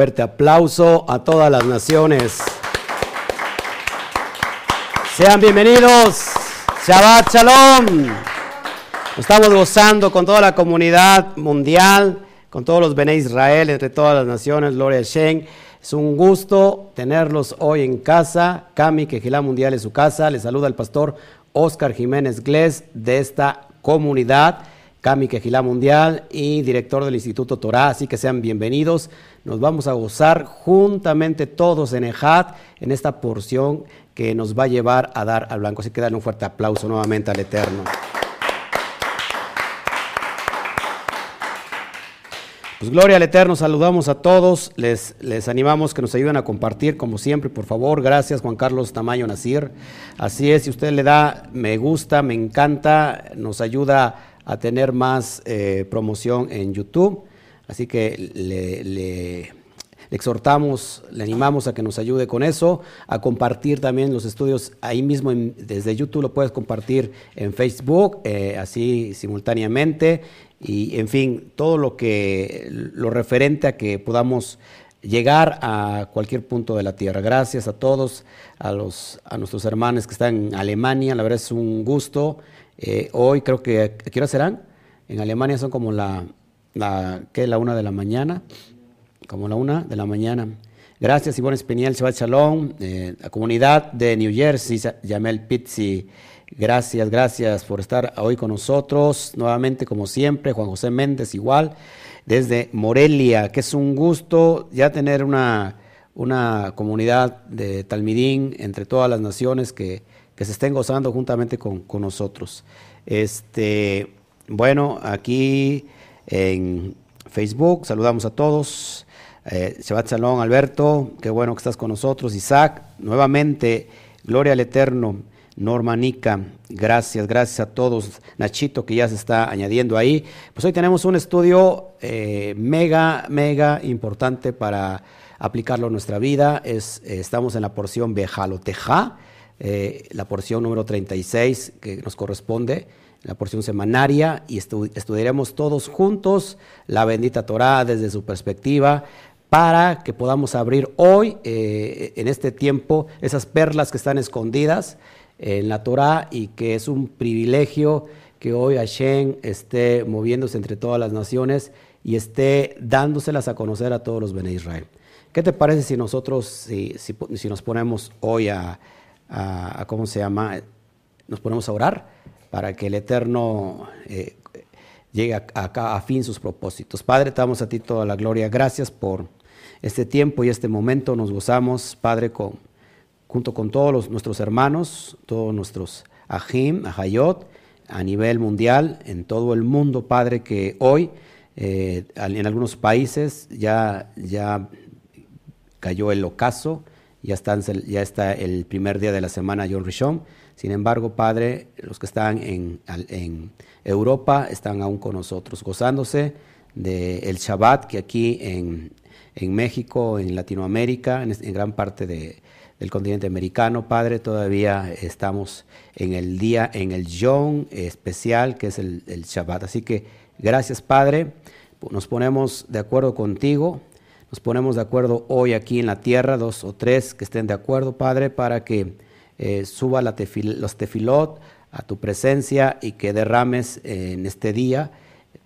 fuerte aplauso a todas las naciones. Sean bienvenidos. Shabbat Shalom. Estamos gozando con toda la comunidad mundial, con todos los Bene Israel, entre todas las naciones. Gloria Shen. Es un gusto tenerlos hoy en casa. Cami, Quejilá Mundial es su casa. Les saluda el pastor Oscar Jiménez Gles de esta comunidad. Cami Quejilá Mundial y director del Instituto Torah, así que sean bienvenidos. Nos vamos a gozar juntamente todos en Ejat, en esta porción que nos va a llevar a dar al blanco. Así que dan un fuerte aplauso nuevamente al Eterno. Pues gloria al Eterno, saludamos a todos, les, les animamos que nos ayuden a compartir como siempre, por favor, gracias Juan Carlos Tamayo Nacir. Así es, si usted le da me gusta, me encanta, nos ayuda a tener más eh, promoción en YouTube. Así que le, exhortamos, le animamos a que nos ayude con eso, a compartir también los estudios ahí mismo desde YouTube, lo puedes compartir en Facebook, eh, así simultáneamente, y en fin, todo lo que, lo referente a que podamos llegar a cualquier punto de la tierra. Gracias a todos, a, los, a nuestros hermanos que están en Alemania, la verdad es un gusto. Eh, hoy creo que, ¿a qué hora serán? En Alemania son como la, la, ¿qué? La una de la mañana, como la una de la mañana. Gracias, Ivonne Espiniel, Shabbat Shalom, eh, la comunidad de New Jersey, Yamel Pizzi, gracias, gracias por estar hoy con nosotros, nuevamente como siempre, Juan José Méndez igual, desde Morelia, que es un gusto ya tener una, una comunidad de Talmidín entre todas las naciones que que se estén gozando juntamente con, nosotros. Este, bueno, aquí en Facebook saludamos a todos. Eh, Shabbat Shalom, Alberto, qué bueno que estás con nosotros. Isaac, nuevamente, gloria al Eterno. Norma Nica, gracias, gracias a todos. Nachito, que ya se está añadiendo ahí. Pues hoy tenemos un estudio eh, mega, mega importante para aplicarlo a nuestra vida. Es, eh, estamos en la porción Bejaloteja eh, la porción número 36 que nos corresponde, la porción semanaria, y estudiaremos todos juntos la bendita Torah desde su perspectiva para que podamos abrir hoy, eh, en este tiempo, esas perlas que están escondidas en la Torah y que es un privilegio que hoy Hashem esté moviéndose entre todas las naciones y esté dándoselas a conocer a todos los Bene Israel. ¿Qué te parece si nosotros, si, si nos ponemos hoy a, a, ¿cómo se llama? Nos ponemos a orar para que el Eterno eh, llegue a, a, fin sus propósitos. Padre, te damos a ti toda la gloria. Gracias por este tiempo y este momento. Nos gozamos, Padre, con, junto con todos nuestros hermanos, todos nuestros ajim, ajayot, a nivel mundial, en todo el mundo, Padre, que hoy eh, en algunos países ya, ya cayó el ocaso ya, están, ya está el primer día de la semana John Rishon. Sin embargo, Padre, los que están en, en Europa están aún con nosotros, gozándose del Shabbat que aquí en, México, en Latinoamérica, en, gran parte de, del continente americano, Padre, todavía estamos en el día, en el Yom especial que es el, el Shabbat. Así que gracias, Padre. Nos ponemos de acuerdo contigo nos ponemos de acuerdo hoy aquí en la tierra, dos o tres que estén de acuerdo, Padre, para que eh, suba la los tefilot a tu presencia y que derrames en este día,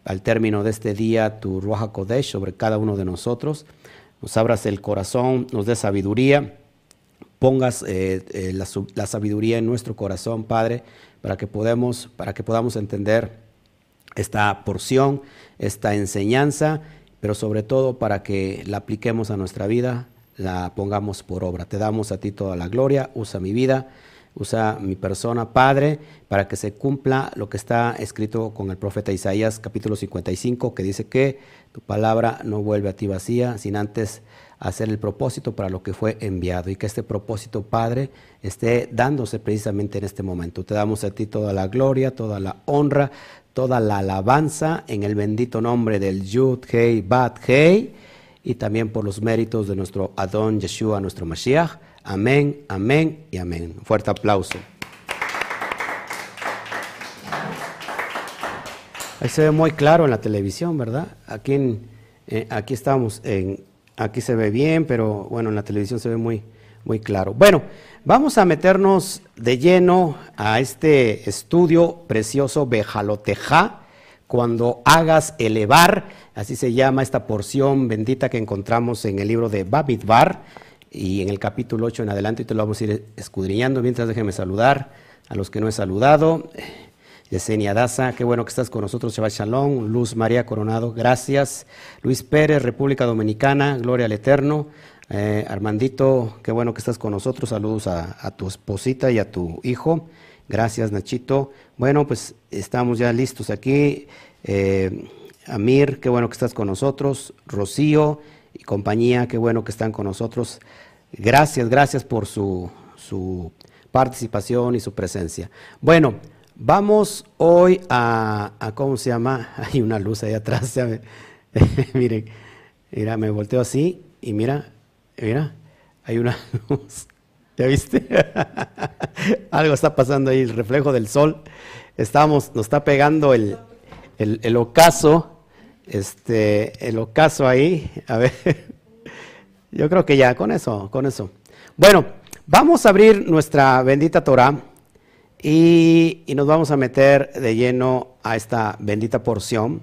al término de este día, tu Ruach Kodesh sobre cada uno de nosotros. Nos abras el corazón, nos dé sabiduría, pongas eh, eh, la, la, sabiduría en nuestro corazón, Padre, para que, podamos, para que podamos entender esta porción, esta enseñanza pero sobre todo para que la apliquemos a nuestra vida, la pongamos por obra. Te damos a ti toda la gloria, usa mi vida, usa mi persona, Padre, para que se cumpla lo que está escrito con el profeta Isaías capítulo 55, que dice que tu palabra no vuelve a ti vacía, sin antes hacer el propósito para lo que fue enviado y que este propósito, Padre, esté dándose precisamente en este momento. Te damos a ti toda la gloria, toda la honra, toda la alabanza en el bendito nombre del Yud Hei Bat Hei y también por los méritos de nuestro Adón Yeshua, nuestro Mashiach. Amén, amén y amén. Fuerte aplauso. Ahí se ve muy claro en la televisión, ¿verdad? Aquí, en, eh, aquí estamos en Aquí se ve bien, pero bueno, en la televisión se ve muy, muy claro. Bueno, vamos a meternos de lleno a este estudio precioso Bejaloteja, cuando hagas elevar, así se llama esta porción bendita que encontramos en el libro de Babidbar y en el capítulo 8 en adelante, y te lo vamos a ir escudriñando. Mientras déjeme saludar a los que no he saludado. Yesenia Daza, qué bueno que estás con nosotros, Shabbat Shalom. Luz María Coronado, gracias. Luis Pérez, República Dominicana, gloria al Eterno. Eh, Armandito, qué bueno que estás con nosotros. Saludos a, tu esposita y a tu hijo. Gracias, Nachito. Bueno, pues estamos ya listos aquí. Eh, Amir, qué bueno que estás con nosotros. Rocío y compañía, qué bueno que están con nosotros. Gracias, gracias por su, su participación y su presencia. Bueno, vamos hoy a, ¿cómo se llama? Hay una luz ahí atrás, miren, mira, me volteo así y mira, mira, hay una. ¿Ya viste? Algo está pasando ahí, el reflejo del sol. Estamos, nos está pegando el, el, el ocaso, este, el ocaso ahí. A ver, yo creo que ya, con eso, con eso. Bueno, Vamos a abrir nuestra bendita Torah y, nos vamos a meter de lleno a esta bendita porción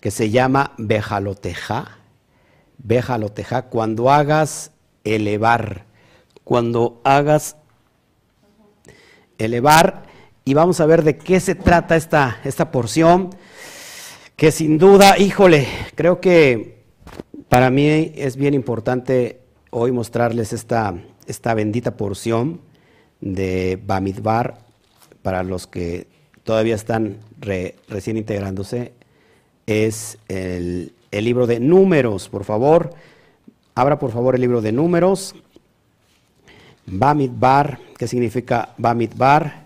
que se llama Bejaloteja. Bejaloteja, cuando hagas elevar, cuando hagas elevar, y vamos a ver de qué se trata esta, esta porción, que sin duda, híjole, creo que para mí es bien importante hoy mostrarles esta, esta bendita porción de Bamidbar para los que todavía están recién integrándose, es el, libro de números, por favor. Abra por favor el libro de números. Bamidbar, ¿qué significa Bamidbar?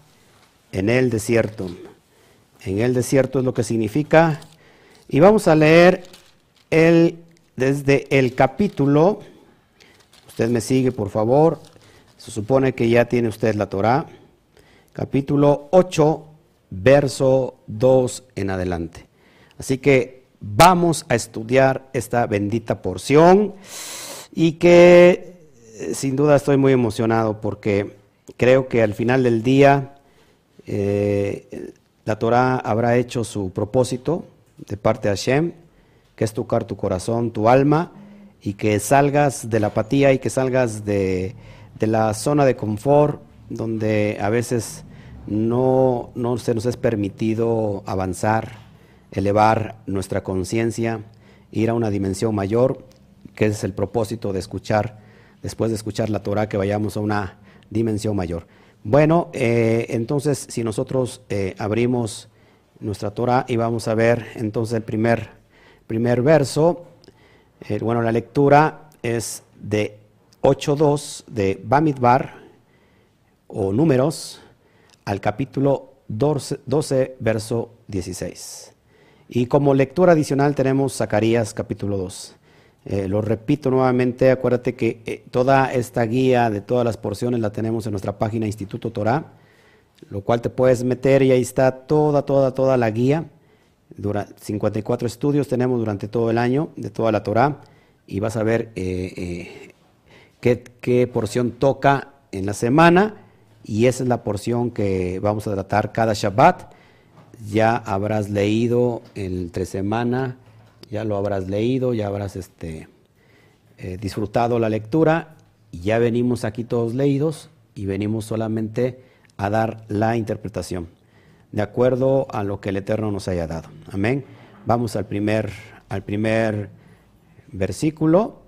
En el desierto. En el desierto es lo que significa. Y vamos a leer el, desde el capítulo Usted me sigue, por favor. Se supone que ya tiene usted la Torah. Capítulo 8, verso 2 en adelante. Así que vamos a estudiar esta bendita porción y que eh, sin duda estoy muy emocionado porque creo que al final del día eh, la Torah habrá hecho su propósito de parte de Hashem, que es tocar tu corazón, tu alma, y que salgas de la apatía y que salgas de, la zona de confort donde a veces no, no se nos es permitido avanzar, elevar nuestra conciencia, ir a una dimensión mayor, que es el propósito de escuchar, después de escuchar la Torah, que vayamos a una dimensión mayor. Bueno, eh, entonces si nosotros eh, abrimos nuestra Torah y vamos a ver entonces el primer, primer verso, eh, bueno, la lectura es de 8.2 de Bamidbar o números al capítulo 12, verso 16. Y como lectura adicional tenemos Zacarías capítulo 2. Eh, lo repito nuevamente, acuérdate que eh, toda esta guía de todas las porciones la tenemos en nuestra página Instituto Torah, lo cual te puedes meter y ahí está toda, toda, toda la guía 54 estudios tenemos durante todo el año de toda la Torah y vas a ver eh, eh, qué, porción toca en la semana y esa es la porción que vamos a tratar cada Shabbat. Ya habrás leído entre semana, ya lo habrás leído, ya habrás este, eh, disfrutado la lectura y ya venimos aquí todos leídos y venimos solamente a dar la interpretación de acuerdo a lo que el Eterno nos haya dado. Amén. Vamos al primer, al primer versículo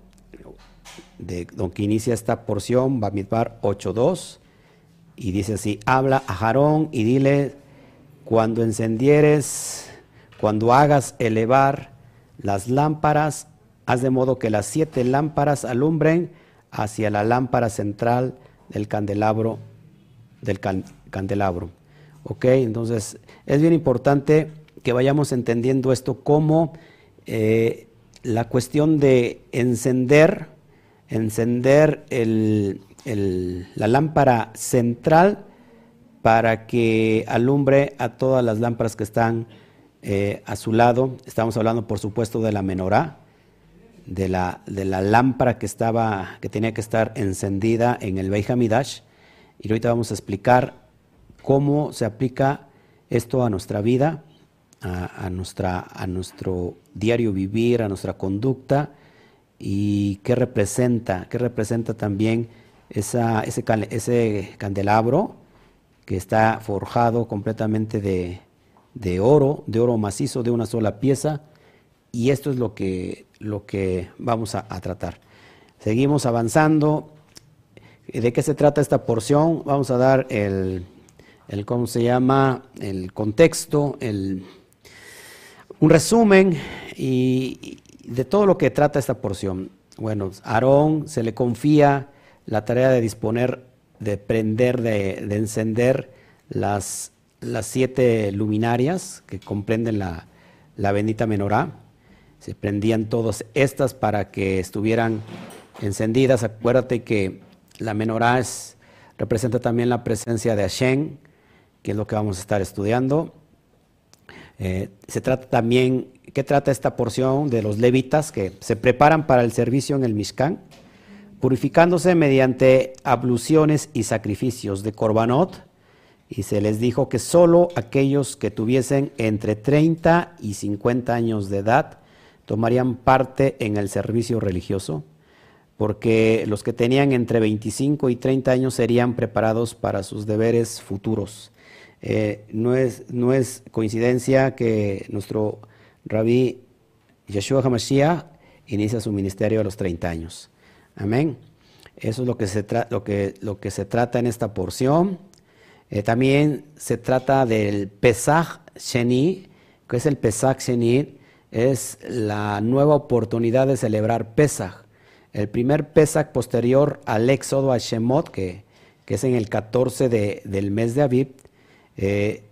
de donde inicia esta porción, Bamidbar 8.2, y dice así, habla a Jarón y dile, cuando encendieres, cuando hagas elevar las lámparas, haz de modo que las siete lámparas alumbren hacia la lámpara central del candelabro, del candelabro. ¿Ok? Entonces, es bien importante que vayamos entendiendo esto como eh, la cuestión de encender, encender la lámpara central para que alumbre a todas las lámparas que están eh, a su lado. Estamos hablando, por supuesto, de la menorá, de la, de la lámpara que, estaba, que tenía que estar encendida en el Beit Hamidash. Y ahorita vamos a explicar cómo se aplica esto a nuestra vida, a, nuestra, a nuestro diario vivir, a nuestra conducta y qué representa, qué representa también ese candelabro que está forjado completamente de, de oro, de oro macizo, de una sola pieza, y esto es lo que, lo que vamos a, tratar. Seguimos avanzando. ¿De qué se trata esta porción? Vamos a dar el, el ¿cómo se llama? El contexto, el, un resumen y, de todo lo que trata esta porción. Bueno, Aarón se le confía la tarea de disponer, de prender, de, de encender las las siete luminarias que comprenden la, bendita menorá. Se prendían todas estas para que estuvieran encendidas. Acuérdate que la menorá representa también la presencia de Hashem, que es lo que vamos a estar estudiando. Eh, se trata también, ¿qué trata esta porción de los levitas que se preparan para el servicio en el Mishkan? Purificándose mediante abluciones y sacrificios de korbanot, y se les dijo que solo aquellos que tuviesen entre 30 y 50 años de edad tomarían parte en el servicio religioso, porque los que tenían entre 25 y 30 años serían preparados para sus deberes futuros. Eh, no, es, no es coincidencia que nuestro rabí Yeshua HaMashiach inicia su ministerio a los 30 años. Amén. Eso es lo que se, lo que, lo que se trata en esta porción. Eh, también se trata del Pesach Sheni, que es el Pesach Sheni, es la nueva oportunidad de celebrar Pesach. El primer Pesach posterior al éxodo a Shemot, que, es en el 14 del mes de Aviv, eh,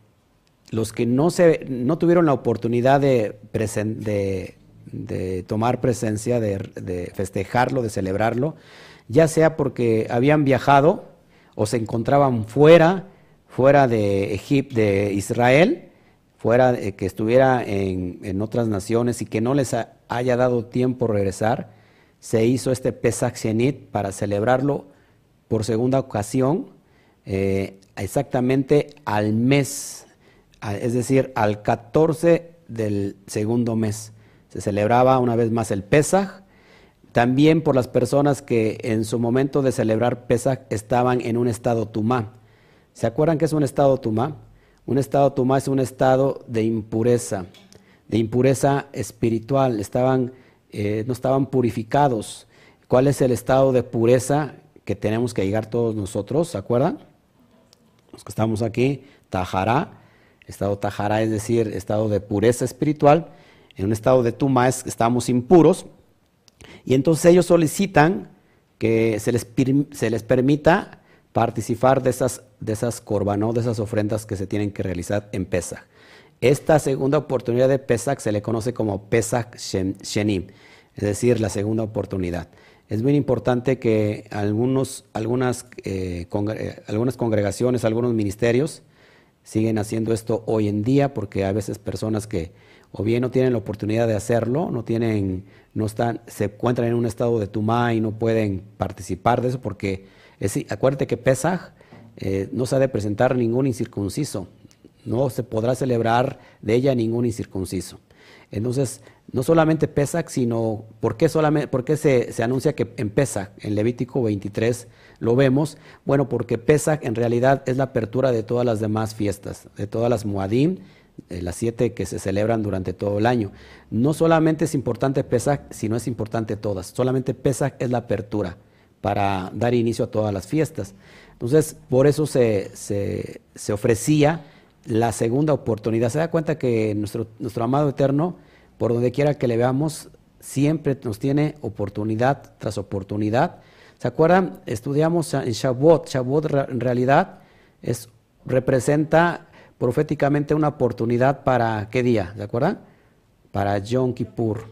los que no, se, no tuvieron la oportunidad de, de, tomar presencia, de, festejarlo, de celebrarlo, ya sea porque habían viajado o se encontraban fuera, fuera de Egipto, de Israel, fuera de, que estuviera en, otras naciones y que no les haya dado tiempo regresar, se hizo este Pesach Shenit para celebrarlo por segunda ocasión, eh, exactamente al mes, es decir, al 14 del segundo mes. Se celebraba una vez más el Pesach, también por las personas que en su momento de celebrar Pesach estaban en un estado tumá. ¿Se acuerdan que es un estado tumá? Un estado tumá es un estado de impureza, de impureza espiritual. Estaban, eh, no estaban purificados. ¿Cuál es el estado de pureza que tenemos que llegar todos nosotros? ¿Se acuerdan? Los que estamos aquí, tajará. Estado tajará es decir, estado de pureza espiritual. En un estado de tumá es, estamos impuros. Y entonces ellos solicitan que se les, se les permita participar de esas, de esas de esas ofrendas que se tienen que realizar en Pesach. Esta segunda oportunidad de Pesach se le conoce como Pesach Shenim, es decir, la segunda oportunidad. Es muy importante que algunos, algunas, eh, eh, algunas congregaciones, algunos ministerios siguen haciendo esto hoy en día porque a veces personas que o bien no tienen la oportunidad de hacerlo, no tienen, no están, se encuentran en un estado de tumá y no pueden participar de eso porque es, acuérdate que Pesaj eh, no se ha de presentar ningún incircunciso, no se podrá celebrar de ella ningún incircunciso. Entonces, no solamente Pesach, sino ¿por qué, solamente, por qué se, anuncia que en Pesach, en Levítico 23, lo vemos? Bueno, porque Pesach en realidad es la apertura de todas las demás fiestas, de todas las Muadim, las siete que se celebran durante todo el año. No solamente es importante Pesach, sino es importante todas. Solamente Pesach es la apertura para dar inicio a todas las fiestas. Entonces, por eso se, se, ofrecía la segunda oportunidad. Se da cuenta que nuestro, nuestro amado eterno, por donde quiera que le veamos, siempre nos tiene oportunidad tras oportunidad. ¿Se acuerdan? Estudiamos en Shavuot. Shavuot en realidad es, representa proféticamente una oportunidad para qué día, ¿se acuerdan? Para Yom Kippur.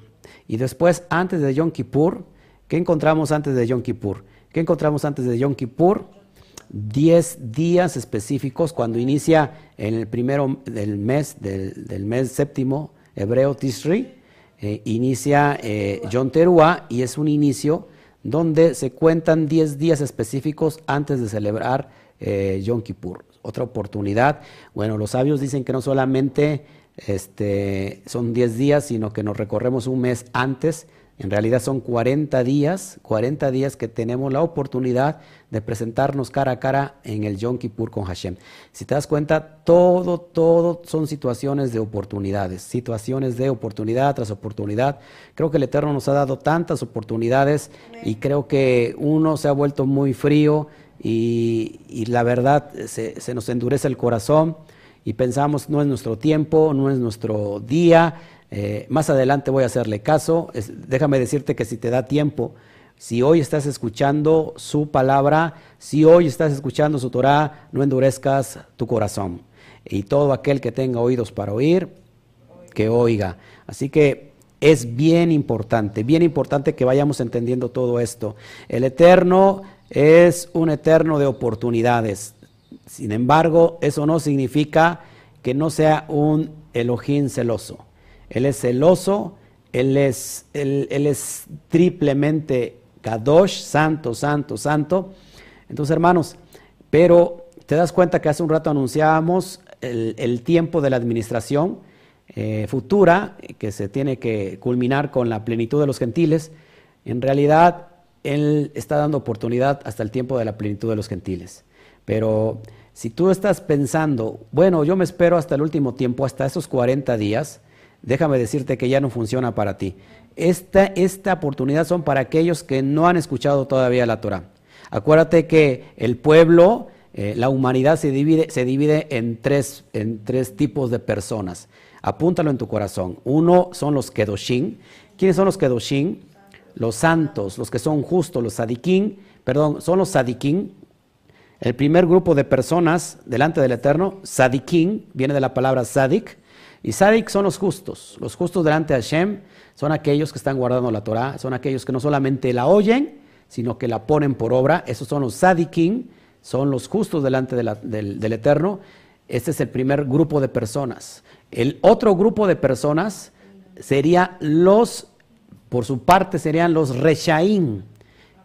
Y después, antes de Yom Kippur, ¿Qué encontramos antes de Yom Kippur? ¿Qué encontramos antes de Yom Kippur? Diez días específicos cuando inicia en el primero del mes, del, mes séptimo, hebreo Tishri, eh, inicia eh, John Teruá y es un inicio donde se cuentan 10 días específicos antes de celebrar eh, Yom Kippur. Otra oportunidad. Bueno, los sabios dicen que no solamente este, son 10 días, sino que nos recorremos un mes antes en realidad son 40 días, 40 días que tenemos la oportunidad de presentarnos cara a cara en el Yom Kippur con Hashem. Si te das cuenta, todo, todo son situaciones de oportunidades, situaciones de oportunidad tras oportunidad. Creo que el Eterno nos ha dado tantas oportunidades y creo que uno se ha vuelto muy frío y, la verdad se, nos endurece el corazón y pensamos no es nuestro tiempo, no es nuestro día eh, más adelante voy a hacerle caso. déjame decirte que si te da tiempo, si hoy estás escuchando su palabra, si hoy estás escuchando su Torah, no endurezcas tu corazón. Y todo aquel que tenga oídos para oír, que oiga. Así que es bien importante, bien importante que vayamos entendiendo todo esto. El Eterno es un eterno de oportunidades. Sin embargo, eso no significa que no sea un Elohim celoso. Él es celoso, Él es, él, es triplemente Kadosh, santo, santo, santo. Entonces, hermanos, pero te das cuenta que hace un rato anunciábamos el, tiempo de la administración eh, futura, que se tiene que culminar con la plenitud de los gentiles. En realidad, Él está dando oportunidad hasta el tiempo de la plenitud de los gentiles. Pero si tú estás pensando, bueno, yo me espero hasta el último tiempo, hasta esos 40 días, déjame decirte que ya no funciona para ti. Esta, esta oportunidad son para aquellos que no han escuchado todavía la Torah. Acuérdate que el pueblo, eh, la humanidad se divide, se divide en, tres, en tres tipos de personas. Apúntalo en tu corazón. Uno son los Kedoshim. ¿Quiénes son los Kedoshim? Los santos, los que son justos, los Sadikim, perdón, son los Sadikim. El primer grupo de personas delante del Eterno, Sadikim, viene de la palabra Sadik, y Sadik son los justos. Los justos delante de Hashem son aquellos que están guardando la Torah, son aquellos que no solamente la oyen, sino que la ponen por obra. Esos son los Sadikim, son los justos delante del, del, Eterno. Este es el primer grupo de personas. El otro grupo de personas sería los, por su parte, serían los Reshaim.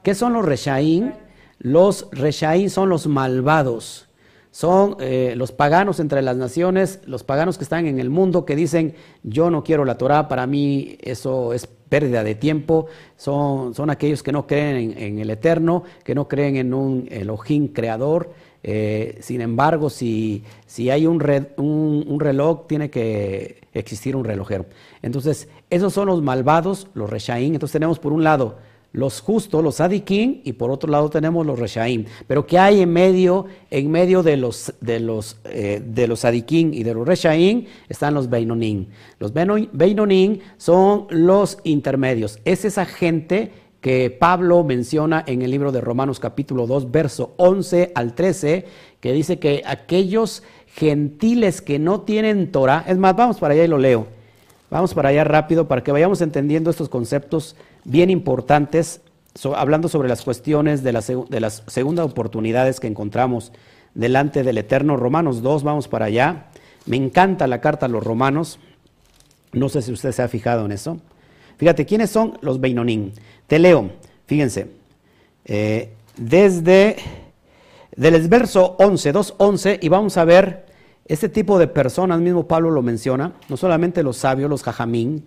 ¿Qué son los Reshaim? Los Reshaim son los malvados son eh, los paganos entre las naciones, los paganos que están en el mundo que dicen, yo no quiero la Torah, para mí eso es pérdida de tiempo, son, son aquellos que no creen en, el Eterno, que no creen en un Elohim creador. Eh, sin embargo, si, si hay un, un, reloj, tiene que existir un relojero. Entonces, esos son los malvados, los Reshaim. Entonces tenemos por un lado los justos, los adikim, y por otro lado tenemos los reshaim. Pero ¿qué hay en medio? En medio de los, de los, eh, de los y de los reshaim están los beinonim. Los beinonim son los intermedios. Es esa gente que Pablo menciona en el libro de Romanos capítulo 2, verso 11 al 13, que dice que aquellos gentiles que no tienen Torah, es más, vamos para allá y lo leo. Vamos para allá rápido para que vayamos entendiendo estos conceptos bien importantes, hablando sobre las cuestiones de, las segundas oportunidades que encontramos delante del Eterno. Romanos 2, vamos para allá. Me encanta la carta a los romanos. No sé si usted se ha fijado en eso. Fíjate, ¿quiénes son los Beinonim? Te leo, fíjense. Eh, desde del verso 11, 2, 11, y vamos a ver este tipo de personas, mismo Pablo lo menciona, no solamente los sabios, los jajamín,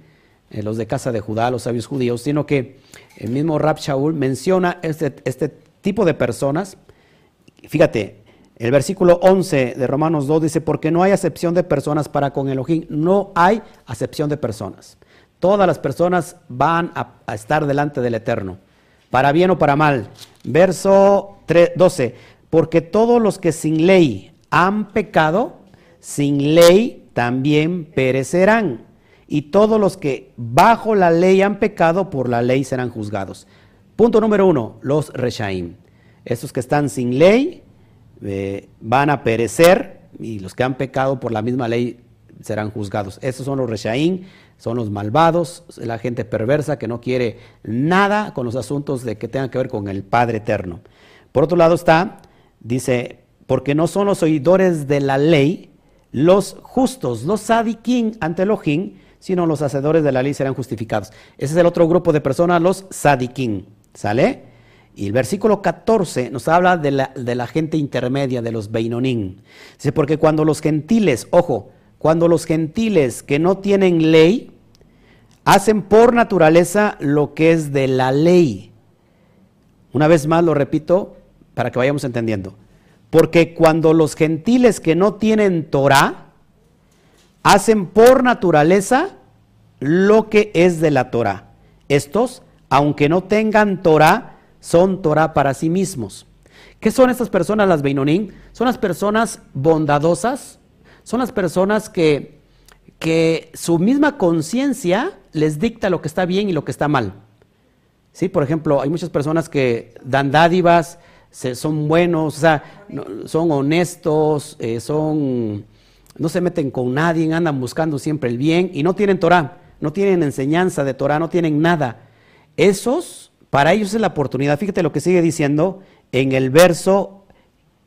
eh, los de casa de Judá, los sabios judíos, sino que el mismo Rab Shaul menciona este, este tipo de personas. Fíjate, el versículo 11 de Romanos 2 dice, porque no hay acepción de personas para con Elohim, no hay acepción de personas. Todas las personas van a, a estar delante del Eterno, para bien o para mal. Verso 12, porque todos los que sin ley han pecado, sin ley también perecerán y todos los que bajo la ley han pecado, por la ley serán juzgados. Punto número uno, los reshaim. Esos que están sin ley eh, van a perecer y los que han pecado por la misma ley serán juzgados. Esos son los reshaim, son los malvados, la gente perversa que no quiere nada con los asuntos de que tengan que ver con el Padre Eterno. Por otro lado está, dice, porque no son los oidores de la ley, los justos, los sadiquín ante Elohim, sino los hacedores de la ley serán justificados. Ese es el otro grupo de personas, los sadiquín. ¿Sale? Y el versículo 14 nos habla de la, de la gente intermedia, de los beinonín. Dice, porque cuando los gentiles, ojo, cuando los gentiles que no tienen ley, hacen por naturaleza lo que es de la ley. Una vez más lo repito para que vayamos entendiendo. Porque cuando los gentiles que no tienen Torah, hacen por naturaleza lo que es de la Torah. Estos, aunque no tengan Torah, son Torah para sí mismos. ¿Qué son estas personas, las Beinonín? Son las personas bondadosas, son las personas que, que su misma conciencia les dicta lo que está bien y lo que está mal. ¿Sí? Por ejemplo, hay muchas personas que dan dádivas, son buenos, o sea, son honestos, eh, son no se meten con nadie, andan buscando siempre el bien y no tienen Torah, no tienen enseñanza de Torah, no tienen nada. Esos, para ellos es la oportunidad. Fíjate lo que sigue diciendo en el verso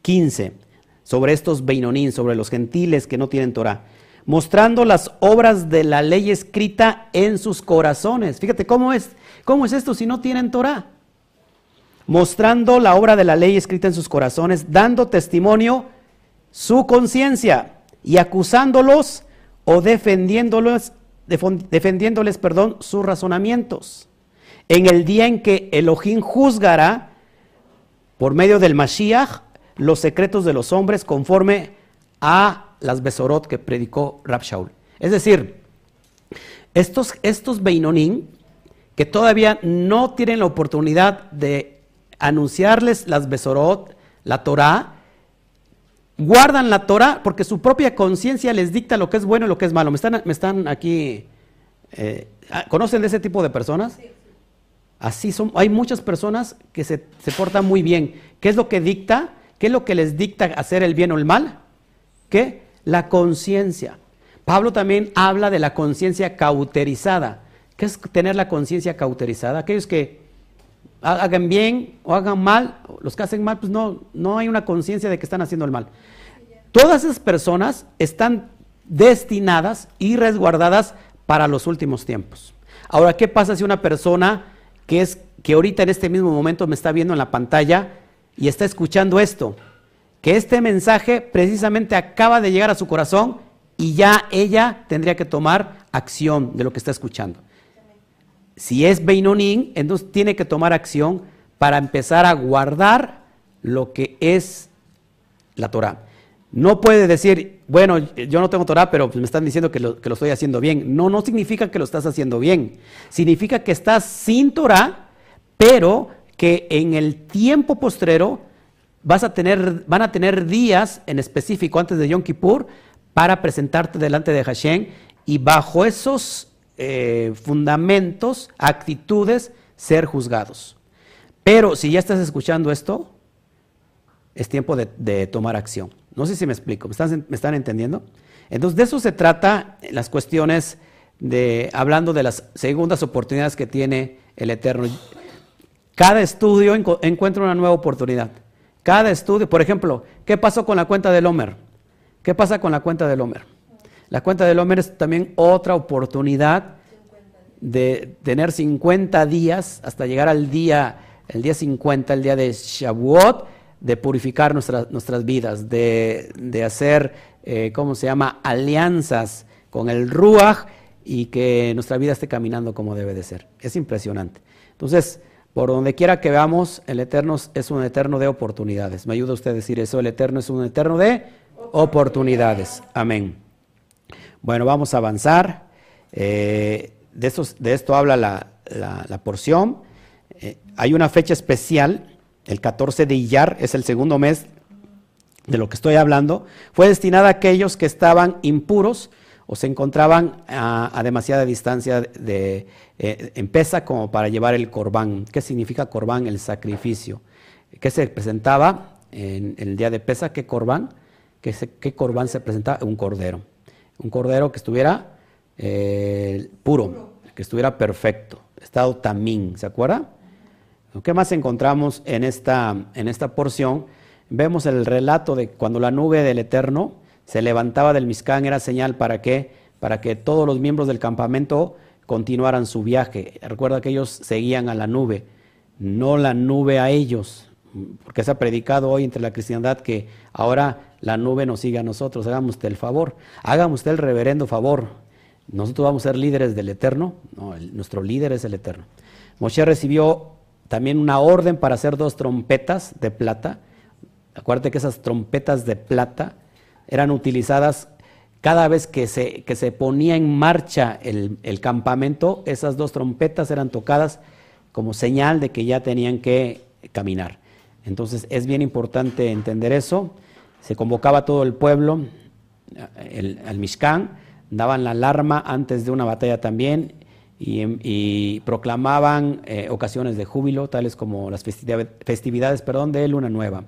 15 sobre estos Beinonín, sobre los gentiles que no tienen Torah, mostrando las obras de la ley escrita en sus corazones. Fíjate cómo es, cómo es esto si no tienen Torah. Mostrando la obra de la ley escrita en sus corazones, dando testimonio su conciencia y acusándolos o defendiéndolos, defendiéndoles perdón, sus razonamientos. En el día en que Elohim juzgará por medio del Mashiach los secretos de los hombres conforme a las Besorot que predicó Rab Shaul. Es decir, estos, estos Beinonim que todavía no tienen la oportunidad de anunciarles las Besorot, la Torah, guardan la Torah porque su propia conciencia les dicta lo que es bueno y lo que es malo. ¿Me están, me están aquí? Eh, ah, ¿Conocen de ese tipo de personas? Así son. Hay muchas personas que se, se, portan muy bien. ¿Qué es lo que dicta? ¿Qué es lo que les dicta hacer el bien o el mal? ¿Qué? La conciencia. Pablo también habla de la conciencia cauterizada. ¿Qué es tener la conciencia cauterizada? Aquellos que hagan bien o hagan mal, los que hacen mal, pues no, no hay una conciencia de que están haciendo el mal. Todas esas personas están destinadas y resguardadas para los últimos tiempos. Ahora, ¿qué pasa si una persona que es que ahorita en este mismo momento me está viendo en la pantalla y está escuchando esto? Que este mensaje precisamente acaba de llegar a su corazón y ya ella tendría que tomar acción de lo que está escuchando si es Beinonín, entonces tiene que tomar acción para empezar a guardar lo que es la Torah. No puede decir, bueno, yo no tengo Torah, pero me están diciendo que lo, estoy haciendo bien. No, no significa que lo estás haciendo bien. Significa que estás sin Torah, pero que en el tiempo postrero vas a tener, van a tener días en específico antes de Yom Kippur para presentarte delante de Hashem y bajo esos eh, fundamentos, actitudes, ser juzgados. Pero si ya estás escuchando esto, es tiempo de, tomar acción. No sé si me explico, ¿me están, ¿me están, entendiendo? Entonces, de eso se trata las cuestiones de, hablando de las segundas oportunidades que tiene el Eterno. Cada estudio encuentra una nueva oportunidad. Cada estudio, por ejemplo, ¿qué pasó con la cuenta del Homer? ¿Qué pasa con la cuenta del Homer? La cuenta del Homer es también otra oportunidad de tener 50 días hasta llegar al día, el día 50, el día de Shavuot, de purificar nuestras, nuestras vidas, de, hacer, eh, ¿cómo se llama?, alianzas con el Ruach y que nuestra vida esté caminando como debe de ser. Es impresionante. Entonces, por donde quiera que veamos, el Eterno es un Eterno de oportunidades. ¿Me ayuda usted a decir eso? El Eterno es un Eterno de oportunidades. Amén. Bueno, vamos a avanzar. Eh, de, de, esto habla la, porción. Eh, hay una fecha especial, el 14 de Iyar, es el segundo mes de lo que estoy hablando. Fue destinada a aquellos que estaban impuros o se encontraban a, demasiada distancia de, eh, en pesa como para llevar el corbán. ¿Qué significa corbán? El sacrificio. ¿Qué se presentaba en, el día de pesa? ¿Qué corbán? ¿Qué, ¿Qué corbán se presentaba? Un cordero un cordero que estuviera eh, puro, que estuviera perfecto, estado tamín, ¿se acuerda? ¿Qué más encontramos en esta, en esta porción? Vemos el relato de cuando la nube del Eterno se levantaba del Miscán, era señal para qué? para que todos los miembros del campamento continuaran su viaje. Recuerda que ellos seguían a la nube, no la nube a ellos, porque se ha predicado hoy entre la cristiandad que ahora la nube nos sigue a nosotros. Hágame usted el favor, hágame usted el reverendo favor. Nosotros vamos a ser líderes del Eterno, no, nuestro líder es el Eterno. Moshe recibió también una orden para hacer dos trompetas de plata. Acuérdate que esas trompetas de plata eran utilizadas cada vez que se, que se ponía en marcha el, el, campamento, esas dos trompetas eran tocadas como señal de que ya tenían que caminar. Entonces es bien importante entender eso. Se convocaba todo el pueblo el, al Mishkan, daban la alarma antes de una batalla también y, proclamaban eh, ocasiones de júbilo, tales como las festividades, festividades perdón, de Luna Nueva.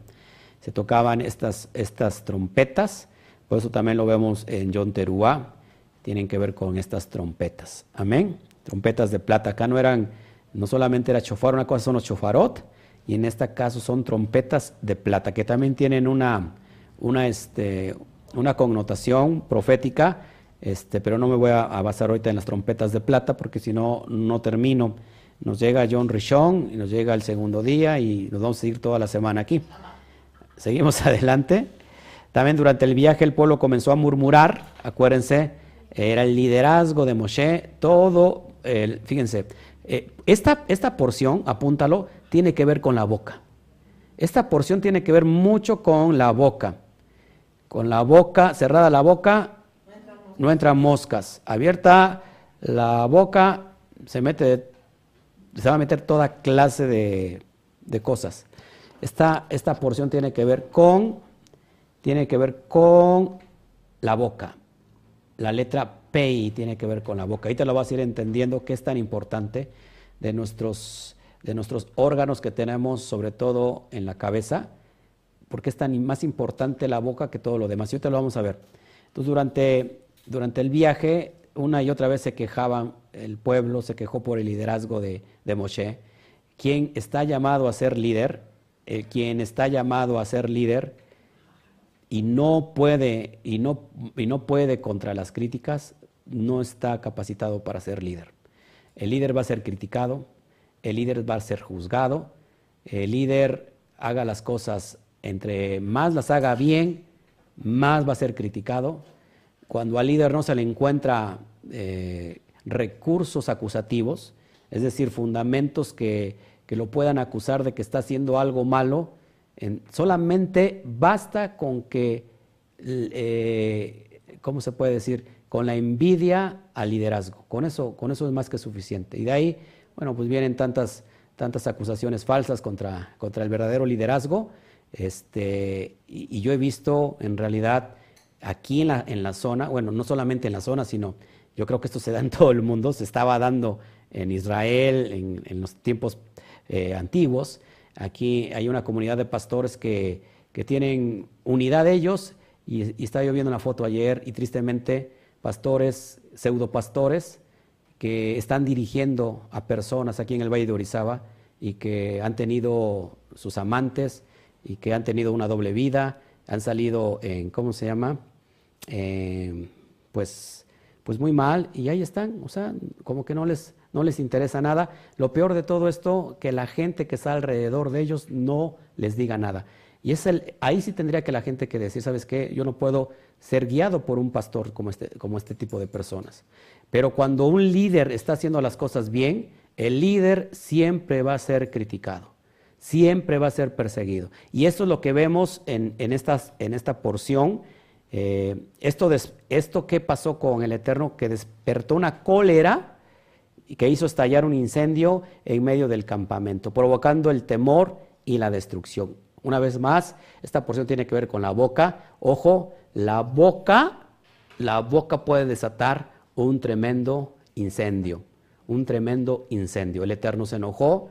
Se tocaban estas, estas trompetas por eso también lo vemos en John Teruá, tienen que ver con estas trompetas. Amén. Trompetas de plata. Acá no eran, no solamente era chofar, una cosa son los chofarot, y en este caso son trompetas de plata, que también tienen una, una, este, una connotación profética, este, pero no me voy a, basar ahorita en las trompetas de plata, porque si no, no termino. Nos llega John Rishon y nos llega el segundo día y nos vamos a seguir toda la semana aquí. Seguimos adelante. También durante el viaje el pueblo comenzó a murmurar, acuérdense, era el liderazgo de Moshe, todo, el, fíjense, eh, esta, esta porción, apúntalo, tiene que ver con la boca. Esta porción tiene que ver mucho con la boca. Con la boca, cerrada la boca, no entran moscas. Abierta la boca, se mete, se va a meter toda clase de, de cosas. Esta, esta porción tiene que ver con tiene que ver con la boca. La letra P tiene que ver con la boca. Ahí te lo vas a ir entendiendo qué es tan importante de nuestros, de nuestros órganos que tenemos, sobre todo en la cabeza, porque es tan más importante la boca que todo lo demás. Y ahorita lo vamos a ver. Entonces, durante, durante el viaje, una y otra vez se quejaban, el pueblo se quejó por el liderazgo de, de Moshe. Quien está llamado a ser líder, eh, quien está llamado a ser líder, y no puede, y no, y no puede contra las críticas, no está capacitado para ser líder. El líder va a ser criticado, el líder va a ser juzgado, el líder haga las cosas, entre más las haga bien, más va a ser criticado. Cuando al líder no se le encuentra eh, recursos acusativos, es decir, fundamentos que, que lo puedan acusar de que está haciendo algo malo, solamente basta con que, eh, ¿cómo se puede decir? Con la envidia al liderazgo. Con eso, con eso es más que suficiente. Y de ahí, bueno, pues vienen tantas, tantas acusaciones falsas contra, contra el verdadero liderazgo. Este, y, yo he visto en realidad aquí en la, en la zona, bueno, no solamente en la zona, sino yo creo que esto se da en todo el mundo, se estaba dando en Israel en, los tiempos eh, antiguos, Aquí hay una comunidad de pastores que, tienen unidad ellos y, y, estaba yo viendo una foto ayer y tristemente pastores, pseudopastores, que están dirigiendo a personas aquí en el Valle de Orizaba y que han tenido sus amantes y que han tenido una doble vida, han salido en, ¿cómo se llama? Eh, pues, pues muy mal y ahí están, o sea, como que no les, no les interesa nada. Lo peor de todo esto, que la gente que está alrededor de ellos no les diga nada. Y es el, ahí sí tendría que la gente que decir, ¿sabes qué? Yo no puedo ser guiado por un pastor como este, este tipo de personas. Pero cuando un líder está haciendo las cosas bien, el líder siempre va a ser criticado, siempre va a ser perseguido. Y esto es lo que vemos en, esta porción. Eh, esto, esto que pasó con el Eterno, que despertó una cólera que hizo estallar un incendio en medio del campamento, provocando el temor y la destrucción. Una vez más, esta porción tiene que ver con la boca. Ojo, la boca, la boca puede desatar un tremendo incendio, un tremendo incendio. El Eterno se enojó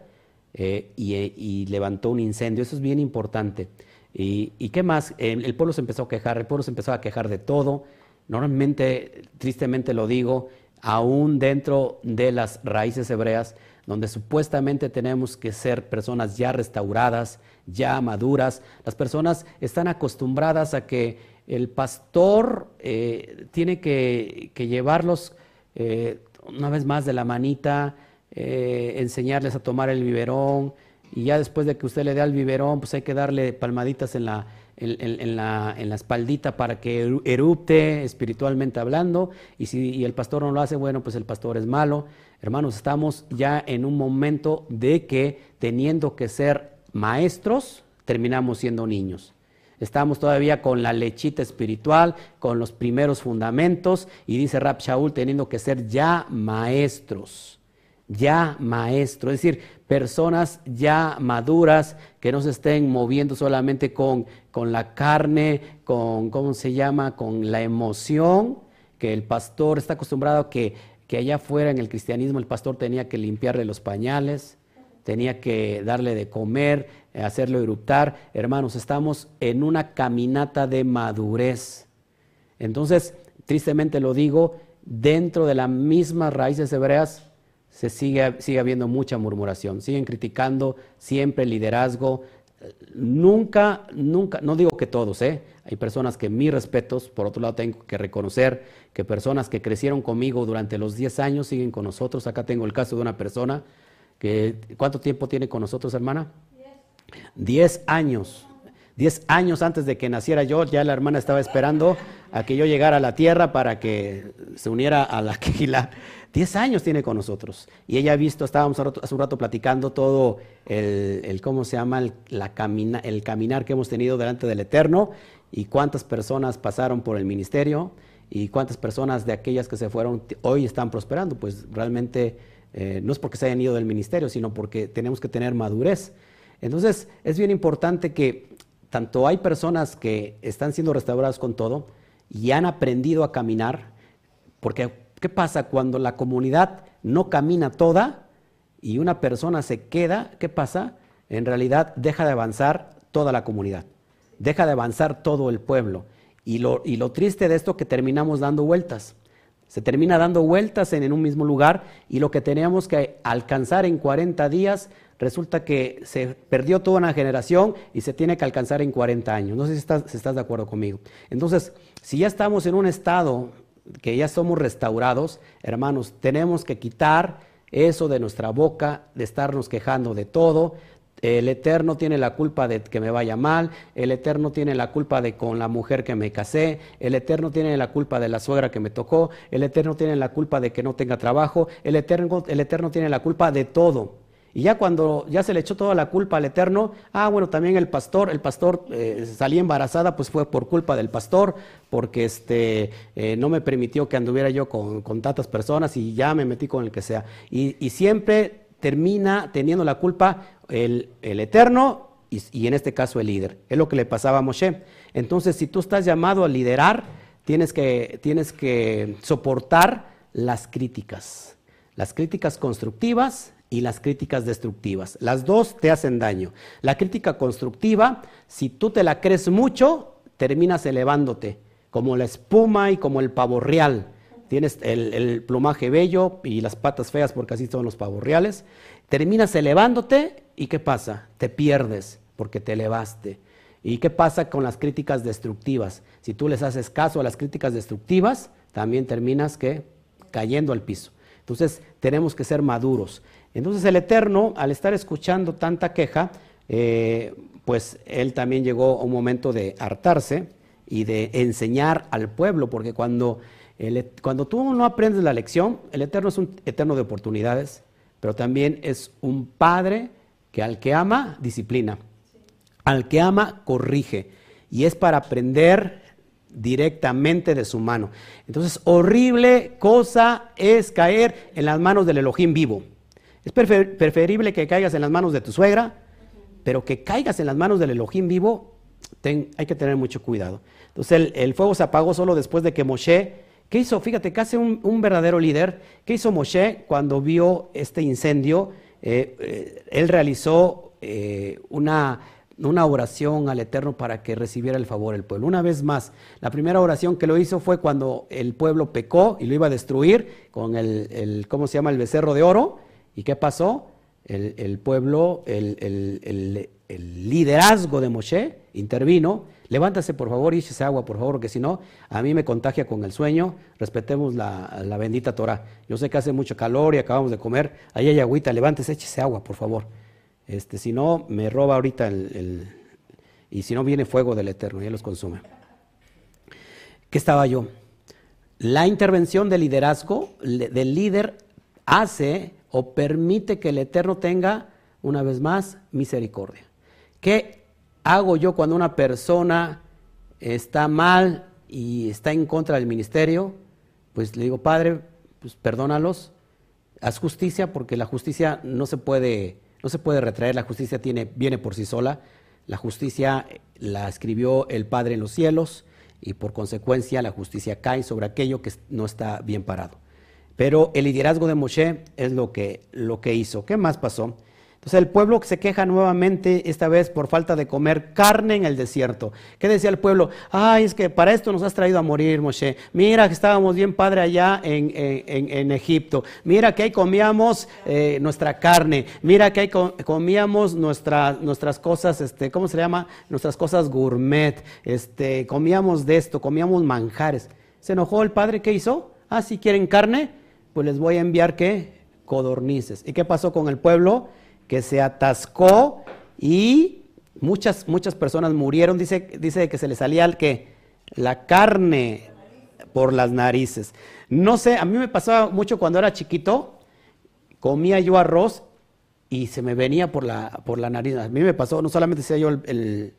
eh, y, levantó un incendio. Eso es bien importante. ¿Y, qué más? El pueblo se empezó a quejar, el pueblo se empezó a quejar de todo. Normalmente, tristemente lo digo, aún dentro de las raíces hebreas, donde supuestamente tenemos que ser personas ya restauradas, ya maduras. Las personas están acostumbradas a que el pastor eh, tiene que, llevarlos eh, una vez más de la manita, eh, enseñarles a tomar el biberón, y ya después de que usted le dé al biberón, pues hay que darle palmaditas en la, en, la, espaldita para que erupte espiritualmente hablando, y si el pastor no lo hace, bueno, pues el pastor es malo. Hermanos, estamos ya en un momento de que teniendo que ser maestros, terminamos siendo niños. Estamos todavía con la lechita espiritual, con los primeros fundamentos, y dice Rab Shaul teniendo que ser ya maestros, ya maestros, es decir, personas ya maduras que no se estén moviendo solamente con, con la carne, con, ¿cómo se llama?, con la emoción, que el pastor está acostumbrado a que que allá afuera en el cristianismo el pastor tenía que limpiarle los pañales, tenía que darle de comer, eh, hacerlo eruptar. Hermanos, estamos en una caminata de madurez. Entonces, tristemente lo digo, dentro de las mismas raíces hebreas se sigue, sigue habiendo mucha murmuración, siguen criticando siempre el liderazgo. Nunca, nunca, no digo que todos, ¿eh? hay personas que mis respetos, por otro lado tengo que reconocer que personas que crecieron conmigo durante los 10 años siguen con nosotros. Acá tengo el caso de una persona que, ¿cuánto tiempo tiene con nosotros, hermana? 10 años. 10 años antes de que naciera yo, ya la hermana estaba esperando a que yo llegara a la tierra para que se uniera a la quejila. 10 años tiene con nosotros. Y ella ha visto, estábamos hace un rato platicando todo el, ¿cómo se llama? El, caminar que hemos tenido delante del Eterno y cuántas personas pasaron por el ministerio y cuántas personas de aquellas que se fueron hoy están prosperando. Pues realmente eh, no es porque se hayan ido del ministerio, sino porque tenemos que tener madurez. Entonces es bien importante que tanto hay personas que están siendo restauradas con todo y han aprendido a caminar, porque ¿Qué pasa cuando la comunidad no camina toda y una persona se queda? ¿Qué pasa? En realidad deja de avanzar toda la comunidad, deja de avanzar todo el pueblo. Y lo, y lo triste de esto que terminamos dando vueltas. Se termina dando vueltas en, un mismo lugar y lo que teníamos que alcanzar en 40 días resulta que se perdió toda una generación y se tiene que alcanzar en 40 años. No sé si estás de acuerdo conmigo. Entonces, si ya estamos en un estado que ya somos restaurados, hermanos, tenemos que quitar eso de nuestra boca, de estarnos quejando de todo. El Eterno tiene la culpa de que me vaya mal, el Eterno tiene la culpa de con la mujer que me casé, el Eterno tiene la culpa de la suegra que me tocó, el Eterno tiene la culpa de que no tenga trabajo, el Eterno, el Eterno tiene la culpa de todo. Y ya cuando ya se le echó toda la culpa al Eterno, ah, bueno, también el pastor, el pastor eh, salí embarazada, pues fue por culpa del pastor, porque este, eh, no me permitió que anduviera yo con, tantas personas y ya me metí con el que sea. Y, siempre termina teniendo la culpa el, Eterno y, en este caso el líder. Es lo que le pasaba a Moshe. Entonces, si tú estás llamado a liderar, tienes que, tienes que soportar las críticas, las críticas constructivas y las críticas destructivas. Las dos te hacen daño. La crítica constructiva, si tú te la crees mucho, terminas elevándote, como la espuma y como el pavo real. Tienes el, plumaje bello y las patas feas, porque así son los pavos reales. Terminas elevándote y ¿qué pasa? Te pierdes porque te elevaste. ¿Y qué pasa con las críticas destructivas? Si tú les haces caso a las críticas destructivas, también terminas que cayendo al piso. Entonces tenemos que ser maduros. Entonces el Eterno, al estar escuchando tanta queja, eh, pues él también llegó a un momento de hartarse y de enseñar al pueblo, porque cuando, cuando tú no aprendes la lección, el Eterno es un Eterno de oportunidades, pero también es un Padre que al que ama, disciplina, al que ama, corrige, y es para aprender directamente de su mano. Entonces, horrible cosa es caer en las manos del Elohim vivo. Es preferible que caigas en las manos de tu suegra, pero que caigas en las manos del Elohim vivo, hay que tener mucho cuidado. Entonces el, fuego se apagó solo después de que Moshe, ¿qué hizo? Fíjate, casi un, un verdadero líder. ¿Qué hizo Moshe cuando vio este incendio? Eh, eh, él realizó eh, una, una oración al Eterno para que recibiera el favor del pueblo. Una vez más, la primera oración que lo hizo fue cuando el pueblo pecó y lo iba a destruir con el, el ¿cómo se llama? El becerro de oro. ¿Y qué pasó? El, pueblo, el, liderazgo de Moshe intervino, Levántase, por favor, y échese agua, por favor, que si no, a mí me contagia con el sueño. Respetemos la, bendita Torah. Yo sé que hace mucho calor y acabamos de comer. Ahí hay agüita, levántese, échese agua, por favor. Este, si no, me roba ahorita el, Y si no, viene fuego del Eterno, y los consume. ¿Qué estaba yo? La intervención del liderazgo, del líder, hace o permite que el Eterno tenga, una vez más, misericordia. ¿Qué hago yo cuando una persona está mal y está en contra del ministerio? Pues le digo, Padre, pues perdónalos, haz justicia, porque la justicia no se puede, no se puede retraer, la justicia tiene, viene por sí sola. La justicia la escribió el Padre en los cielos y por consecuencia la justicia cae sobre aquello que no está bien parado. Pero el liderazgo de Moshe es lo que, lo que hizo. ¿Qué más pasó? Entonces el pueblo se queja nuevamente, esta vez por falta de comer carne en el desierto. ¿Qué decía el pueblo? Ay, es que para esto nos has traído a morir, Moshe. Mira que estábamos bien padre allá en, Egipto. Mira que ahí comíamos eh, nuestra carne. Mira que ahí comíamos nuestras cosas, este, ¿cómo se llama? Nuestras cosas gourmet. Este, comíamos de esto, comíamos manjares. Se enojó el padre, ¿qué hizo? Ah, si quieren carne, pues les voy a enviar qué? Codornices. ¿Y qué pasó con el pueblo? que se atascó y muchas, muchas personas murieron. Dice, dice que se le salía que la carne por las narices. No sé, a mí me pasaba mucho cuando era chiquito, comía yo arroz y se me venía por la, por la nariz. A mí me pasó, no solamente sea yo el,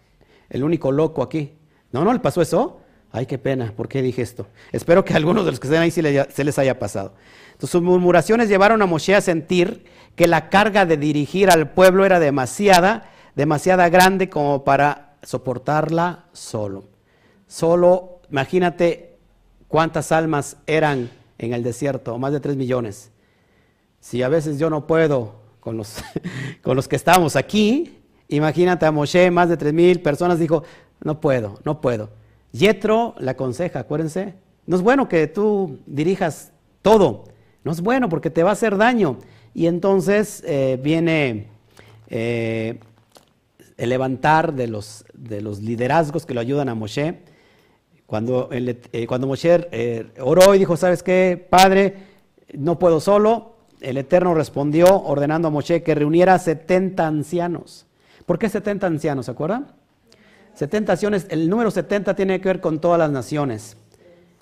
único loco aquí. No, no le pasó eso. Ay, qué pena, ¿por qué dije esto? Espero que a algunos de los que estén ahí se les haya pasado. Sus murmuraciones llevaron a Moshe a sentir que la carga de dirigir al pueblo era demasiada, demasiada grande como para soportarla solo. Solo, imagínate cuántas almas eran en el desierto, más de tres millones. Si a veces yo no puedo con los, con los que estamos aquí, imagínate a Moshe, más de tres mil personas, dijo, no puedo, no puedo. Yetro le aconseja, acuérdense, no es bueno que tú dirijas todo, no es bueno porque te va a hacer daño. Y entonces eh, viene eh, el levantar de los, de los liderazgos que lo ayudan a Moshe. Cuando, eh, cuando Moshe oró y dijo, ¿sabes qué, Padre? No puedo solo. El Eterno respondió ordenando a Moshe que reuniera 70 ancianos. ¿Por qué 70 ancianos? ¿Se acuerdan? 70 ancianos, el número 70 tiene que ver con todas las naciones.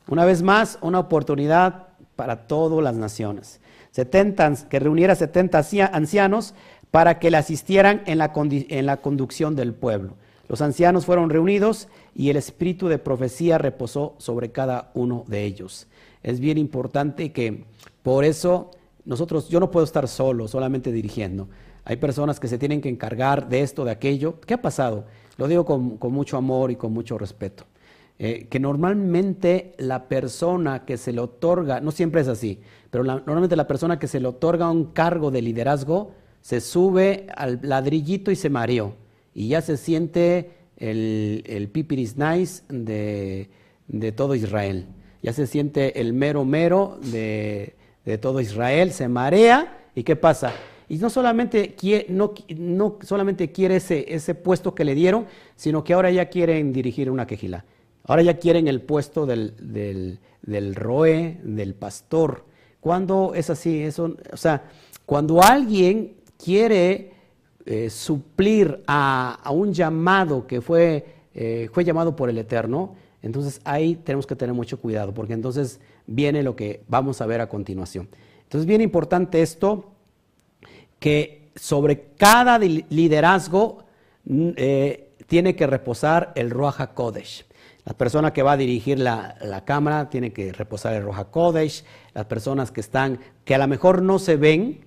Una vez más, una oportunidad para todas las naciones que reuniera 70 ancianos para que le asistieran en la, en la conducción del pueblo. Los ancianos fueron reunidos y el espíritu de profecía reposó sobre cada uno de ellos. Es bien importante que por eso nosotros, yo no puedo estar solo, solamente dirigiendo. Hay personas que se tienen que encargar de esto, de aquello. ¿Qué ha pasado? Lo digo con, mucho amor y con mucho respeto. Eh, que normalmente la persona que se le otorga, no siempre es así, pero normalmente la persona que se le otorga un cargo de liderazgo se sube al ladrillito y se mareó. Y ya se siente el, el pipiris nice de, todo Israel. Ya se siente el mero mero de, todo Israel, se marea y ¿qué pasa? Y no solamente, quiere, no, no solamente quiere ese, ese puesto que le dieron, sino que ahora ya quieren dirigir una quejila. Ahora ya quieren el puesto del, del, del roe, del pastor. Cuando es así, eso, o sea, cuando alguien quiere eh, suplir a, un llamado que fue, eh, fue llamado por el Eterno, entonces ahí tenemos que tener mucho cuidado, porque entonces viene lo que vamos a ver a continuación. Entonces, bien importante esto, que sobre cada liderazgo eh, tiene que reposar el Ruach Kodesh. La persona que va a dirigir la, cámara tiene que reposar el Roja Kodesh. Las personas que están, que a lo mejor no se ven,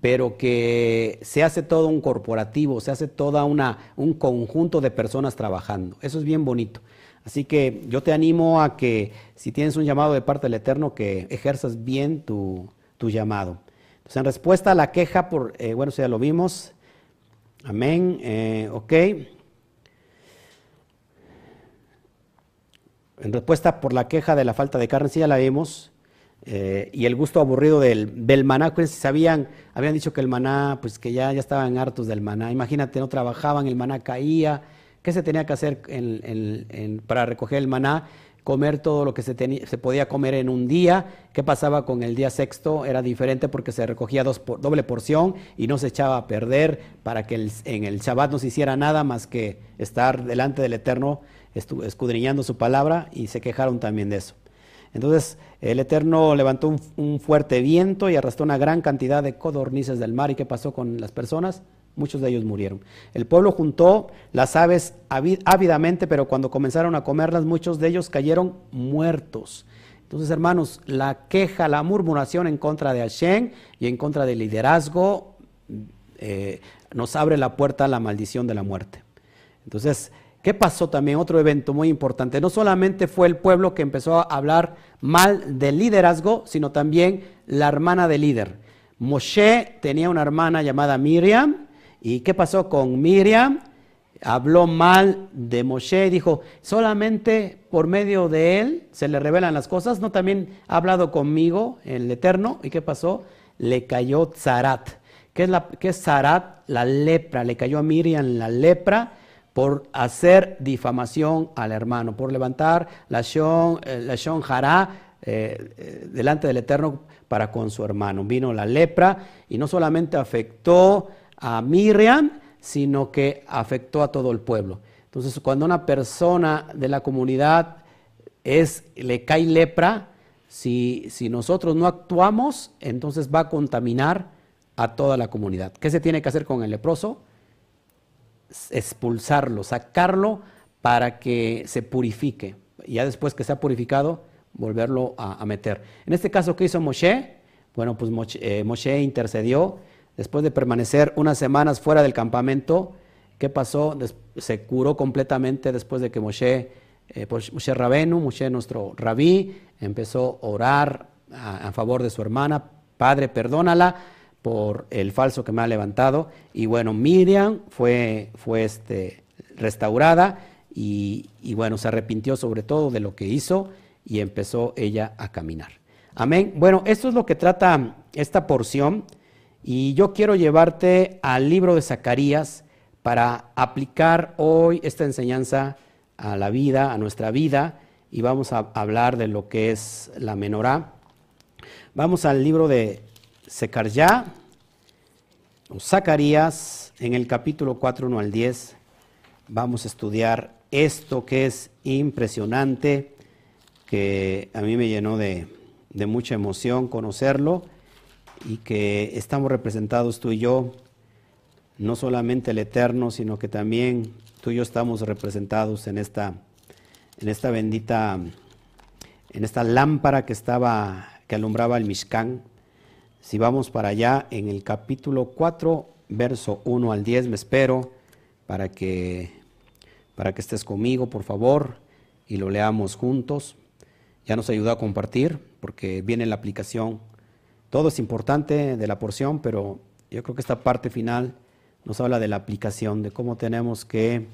pero que se hace todo un corporativo, se hace una, un conjunto de personas trabajando. Eso es bien bonito. Así que yo te animo a que si tienes un llamado de parte del Eterno, que ejerzas bien tu, llamado. Entonces, en respuesta a la queja, por, eh, bueno, ya lo vimos. Amén. Eh, ok. En respuesta por la queja de la falta de carne, sí ya la vimos, eh, y el gusto aburrido del, del maná, pues sabían, habían dicho que el maná, pues que ya, ya estaban hartos del maná, imagínate, no trabajaban, el maná caía, ¿Qué se tenía que hacer para recoger el maná? Comer todo lo que se, se, podía comer en un día. ¿Qué pasaba con el día sexto? Era diferente porque se recogía dos doble porción y no se echaba a perder para que en el Shabbat no se hiciera nada más que estar delante del Eterno escudriñando su palabra y se quejaron también de eso. Entonces el Eterno levantó un, fuerte viento y arrastró una gran cantidad de codornices del mar. ¿Y qué pasó con las personas? Muchos de ellos murieron. El pueblo juntó las aves ávidamente, pero cuando comenzaron a comerlas, muchos de ellos cayeron muertos. Entonces, hermanos, la queja, la murmuración en contra de Hashem y en contra del liderazgo eh, nos abre la puerta a la maldición de la muerte. Entonces, ¿Qué pasó también? Otro evento muy importante. No solamente fue el pueblo que empezó a hablar mal del liderazgo, sino también la hermana del líder. Moshe tenía una hermana llamada Miriam. ¿Y qué pasó con Miriam? Habló mal de Moshe y dijo, solamente por medio de él se le revelan las cosas. No también ha hablado conmigo, el Eterno. ¿Y qué pasó? Le cayó Zarat. ¿Qué es, qué es Zarat? La lepra. Le cayó a Miriam la lepra por hacer difamación al hermano, por levantar la Shon, eh, la Hará eh, eh, delante del Eterno para con su hermano. Vino la lepra y no solamente afectó a Miriam, sino que afectó a todo el pueblo. Entonces, cuando una persona de la comunidad es, le cae lepra, si, si nosotros no actuamos, entonces va a contaminar a toda la comunidad. ¿Qué se tiene que hacer con el leproso? Expulsarlo, sacarlo para que se purifique. Ya después que se ha purificado, volverlo a, meter. En este caso, ¿qué hizo Moshe? Bueno, pues eh, Moshe, intercedió. Después de permanecer unas semanas fuera del campamento, ¿qué pasó? se curó completamente después de que Moshe, eh, pues Moshe Rabenu, Moshe nuestro rabí, empezó a orar a favor de su hermana. Padre, perdónala por el falso que me ha levantado. Y bueno, Miriam fue, fue este, restaurada y, bueno, se arrepintió sobre todo de lo que hizo y empezó ella a caminar. Amén. Bueno, esto es lo que trata esta porción y yo quiero llevarte al libro de Zacarías para aplicar hoy esta enseñanza a la vida, a nuestra vida, y vamos a hablar de lo que es la menorá. Vamos al libro de Secaryá, o Zacarías, en el capítulo 4, 1 al 10, vamos a estudiar esto que es impresionante, que a mí me llenó de, de mucha emoción conocerlo y que estamos representados tú y yo, no solamente el Eterno, sino que también tú y yo estamos representados en esta, en esta bendita, en esta lámpara que estaba, que alumbraba el Mishkan, si vamos para allá, en el capítulo 4, verso 1 al 10, me espero para que, para que estés conmigo, por favor, y lo leamos juntos. Ya nos ayuda a compartir, porque viene la aplicación. Todo es importante de la porción, pero yo creo que esta parte final nos habla de la aplicación, de cómo tenemos que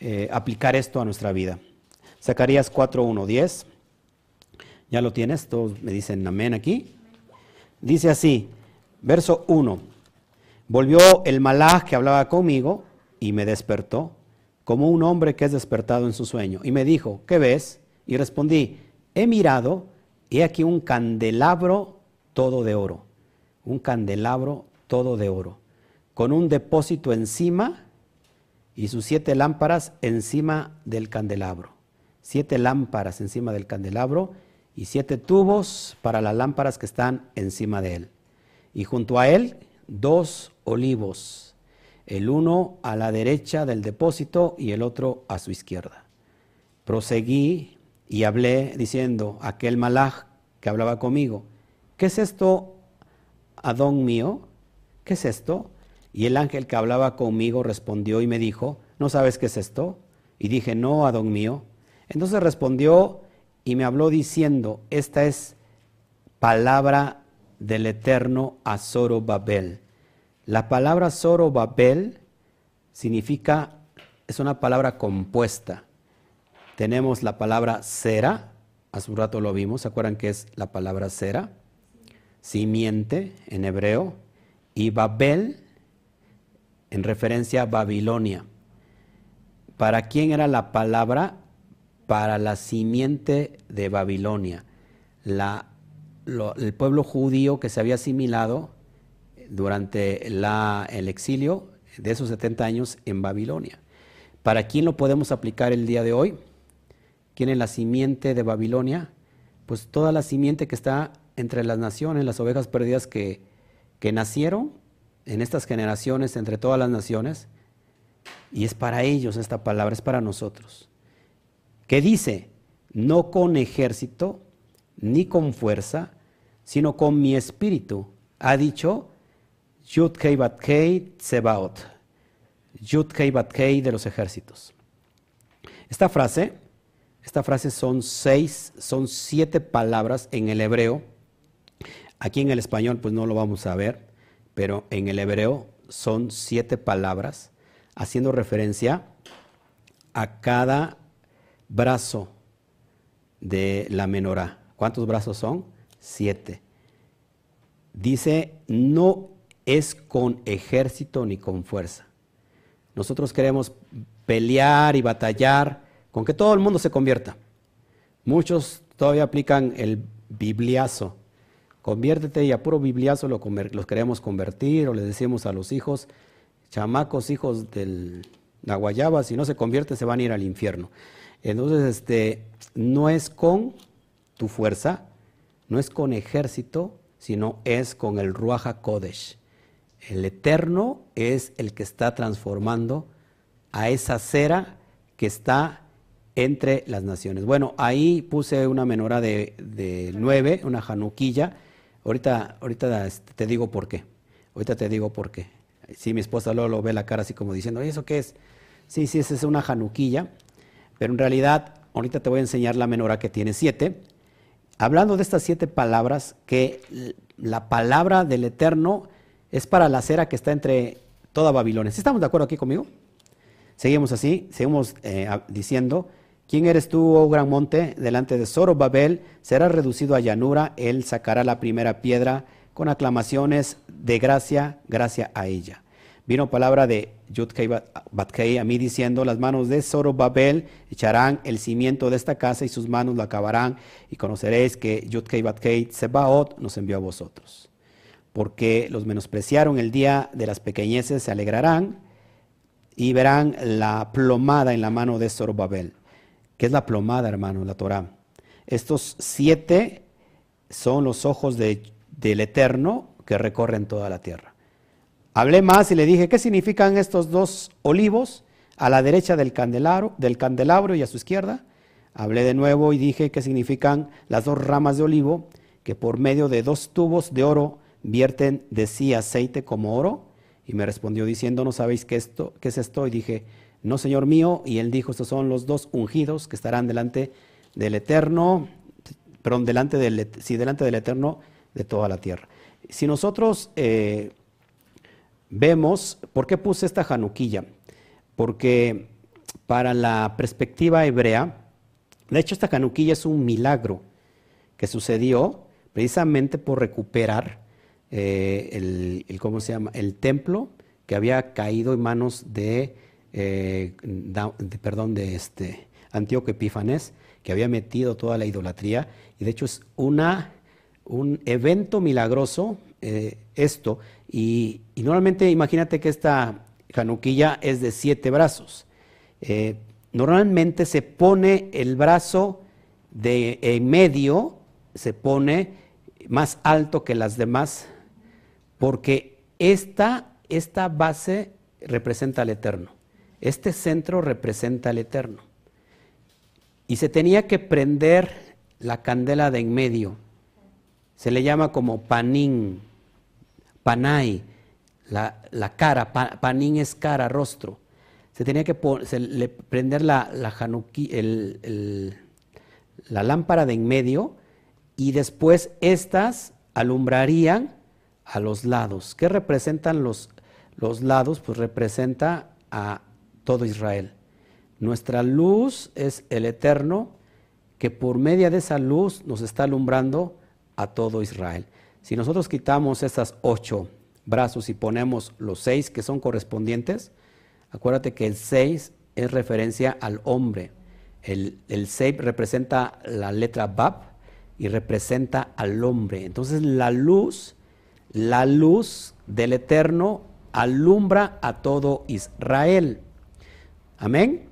eh, aplicar esto a nuestra vida. Zacarías 4, 1, 10. Ya lo tienes, todos me dicen amén aquí. Dice así, verso 1, volvió el malaj que hablaba conmigo y me despertó, como un hombre que es despertado en su sueño, y me dijo, ¿qué ves? Y respondí, he mirado, he aquí un candelabro todo de oro, un candelabro todo de oro, con un depósito encima y sus siete lámparas encima del candelabro. Siete lámparas encima del candelabro y siete tubos para las lámparas que están encima de él. Y junto a él dos olivos, el uno a la derecha del depósito y el otro a su izquierda. Proseguí y hablé diciendo, aquel malaj que hablaba conmigo, ¿qué es esto, Adón mío? ¿Qué es esto? Y el ángel que hablaba conmigo respondió y me dijo, ¿no sabes qué es esto? Y dije, no, Adón mío. Entonces respondió y me habló diciendo, esta es palabra del eterno a Zorobabel. La palabra Zorobabel significa, es una palabra compuesta. Tenemos la palabra cera, hace un rato lo vimos, ¿se acuerdan que es la palabra cera? Simiente en hebreo, y Babel en referencia a Babilonia. ¿para quién era la palabra? Para la simiente de Babilonia, el pueblo judío que se había asimilado durante el exilio de esos 70 años en Babilonia. ¿Para quién lo podemos aplicar el día de hoy? ¿Quién es la simiente de Babilonia? Pues toda la simiente que está entre las naciones, las ovejas perdidas que, que nacieron en estas generaciones, entre todas las naciones, y es para ellos esta palabra, es para nosotros. Que dice, no con ejército, ni con fuerza, sino con mi espíritu, ha dicho Yud Kei Bat Kei Tsebaot. Yud Kei Bat Kei de los ejércitos. Esta frase, esta frase son seis, son siete palabras en el hebreo. Aquí en el español pues no lo vamos a ver, pero en el hebreo son siete palabras haciendo referencia a cada brazo de la menorá. ¿Cuántos brazos son? Siete. Dice, no es con ejército ni con fuerza. Nosotros queremos pelear y batallar con que todo el mundo se convierta. Muchos todavía aplican el bibliazo. Conviértete y a puro bibliazo lo los queremos convertir o le decimos a los hijos, chamacos, hijos de la guayaba, si no se convierte se van a ir al infierno. Entonces, este, no es con tu fuerza, no es con ejército, sino es con el Ruaja Kodesh. El Eterno es el que está transformando a esa cera que está entre las naciones. Bueno, ahí puse una menora de, nueve, una januquilla. Ahorita, ahorita este, te digo por qué. Ahorita te digo por qué. Sí, mi esposa luego lo ve la cara así como diciendo, ¿y eso qué es? Sí, sí, esa es una januquilla. Pero en realidad, ahorita te voy a enseñar la menora que tiene siete. Hablando de estas siete palabras, que la palabra del Eterno es para la cera que está entre toda Babilonia. ¿Estamos de acuerdo aquí conmigo? Seguimos así, seguimos eh, diciendo, ¿quién eres tú, oh gran monte? Delante de Zorobabel será reducido a llanura, él sacará la primera piedra con aclamaciones de gracia, gracia a ella. Vino palabra de Yudkei Batkei a mí diciendo, las manos de Zorobabel echarán el cimiento de esta casa y sus manos lo acabarán y conoceréis que Yudkei Batkei Sebaot nos envió a vosotros porque los menospreciaron el día de las pequeñeces, se alegrarán y verán la plomada en la mano de Zorobabel. ¿Qué es la plomada, hermano? La Torah. Estos siete son los ojos del Eterno que recorren toda la tierra. Hablé más y le dije, ¿qué significan estos dos olivos a la derecha del candelabro, del candelabro y a su izquierda? Hablé de nuevo y dije qué significan las dos ramas de olivo que por medio de dos tubos de oro vierten de sí aceite como oro? Y me respondió diciendo, ¿no sabéis qué, esto, qué es esto? Y dije, no, Señor mío. Y él dijo, estos son los dos ungidos que estarán delante del Eterno, perdón, delante del, sí, delante del Eterno de toda la tierra. Si nosotros eh, vemos, ¿por qué puse esta januquilla? Porque para la perspectiva hebrea, de hecho esta januquilla es un milagro que sucedió precisamente por recuperar eh, el, ¿cómo se llama? el templo que había caído en manos de, eh, perdón, de este Antíoco Epífanes, que había metido toda la idolatría, y de hecho es una, un evento milagroso eh, esto, y, normalmente imagínate que esta januquilla es de siete brazos. normalmente se pone el brazo de en medio, se pone más alto que las demás porque esta, esta base representa al Eterno, este centro representa al Eterno. Y se tenía que prender la candela de en medio. Se le llama como panín, panay, la, cara, panín es cara, rostro. Se tenía que prender la, la, la lámpara de en medio y después estas alumbrarían a los lados. ¿Qué representan los, los lados? Pues representa a todo Israel. Nuestra luz es el eterno que por media de esa luz nos está alumbrando a todo Israel. Si nosotros quitamos esas ocho brazos y ponemos los seis que son correspondientes, acuérdate que el seis es referencia al hombre. El, Seib representa la letra Bab y representa al hombre. Entonces la luz, la luz del Eterno alumbra a todo Israel. Amén.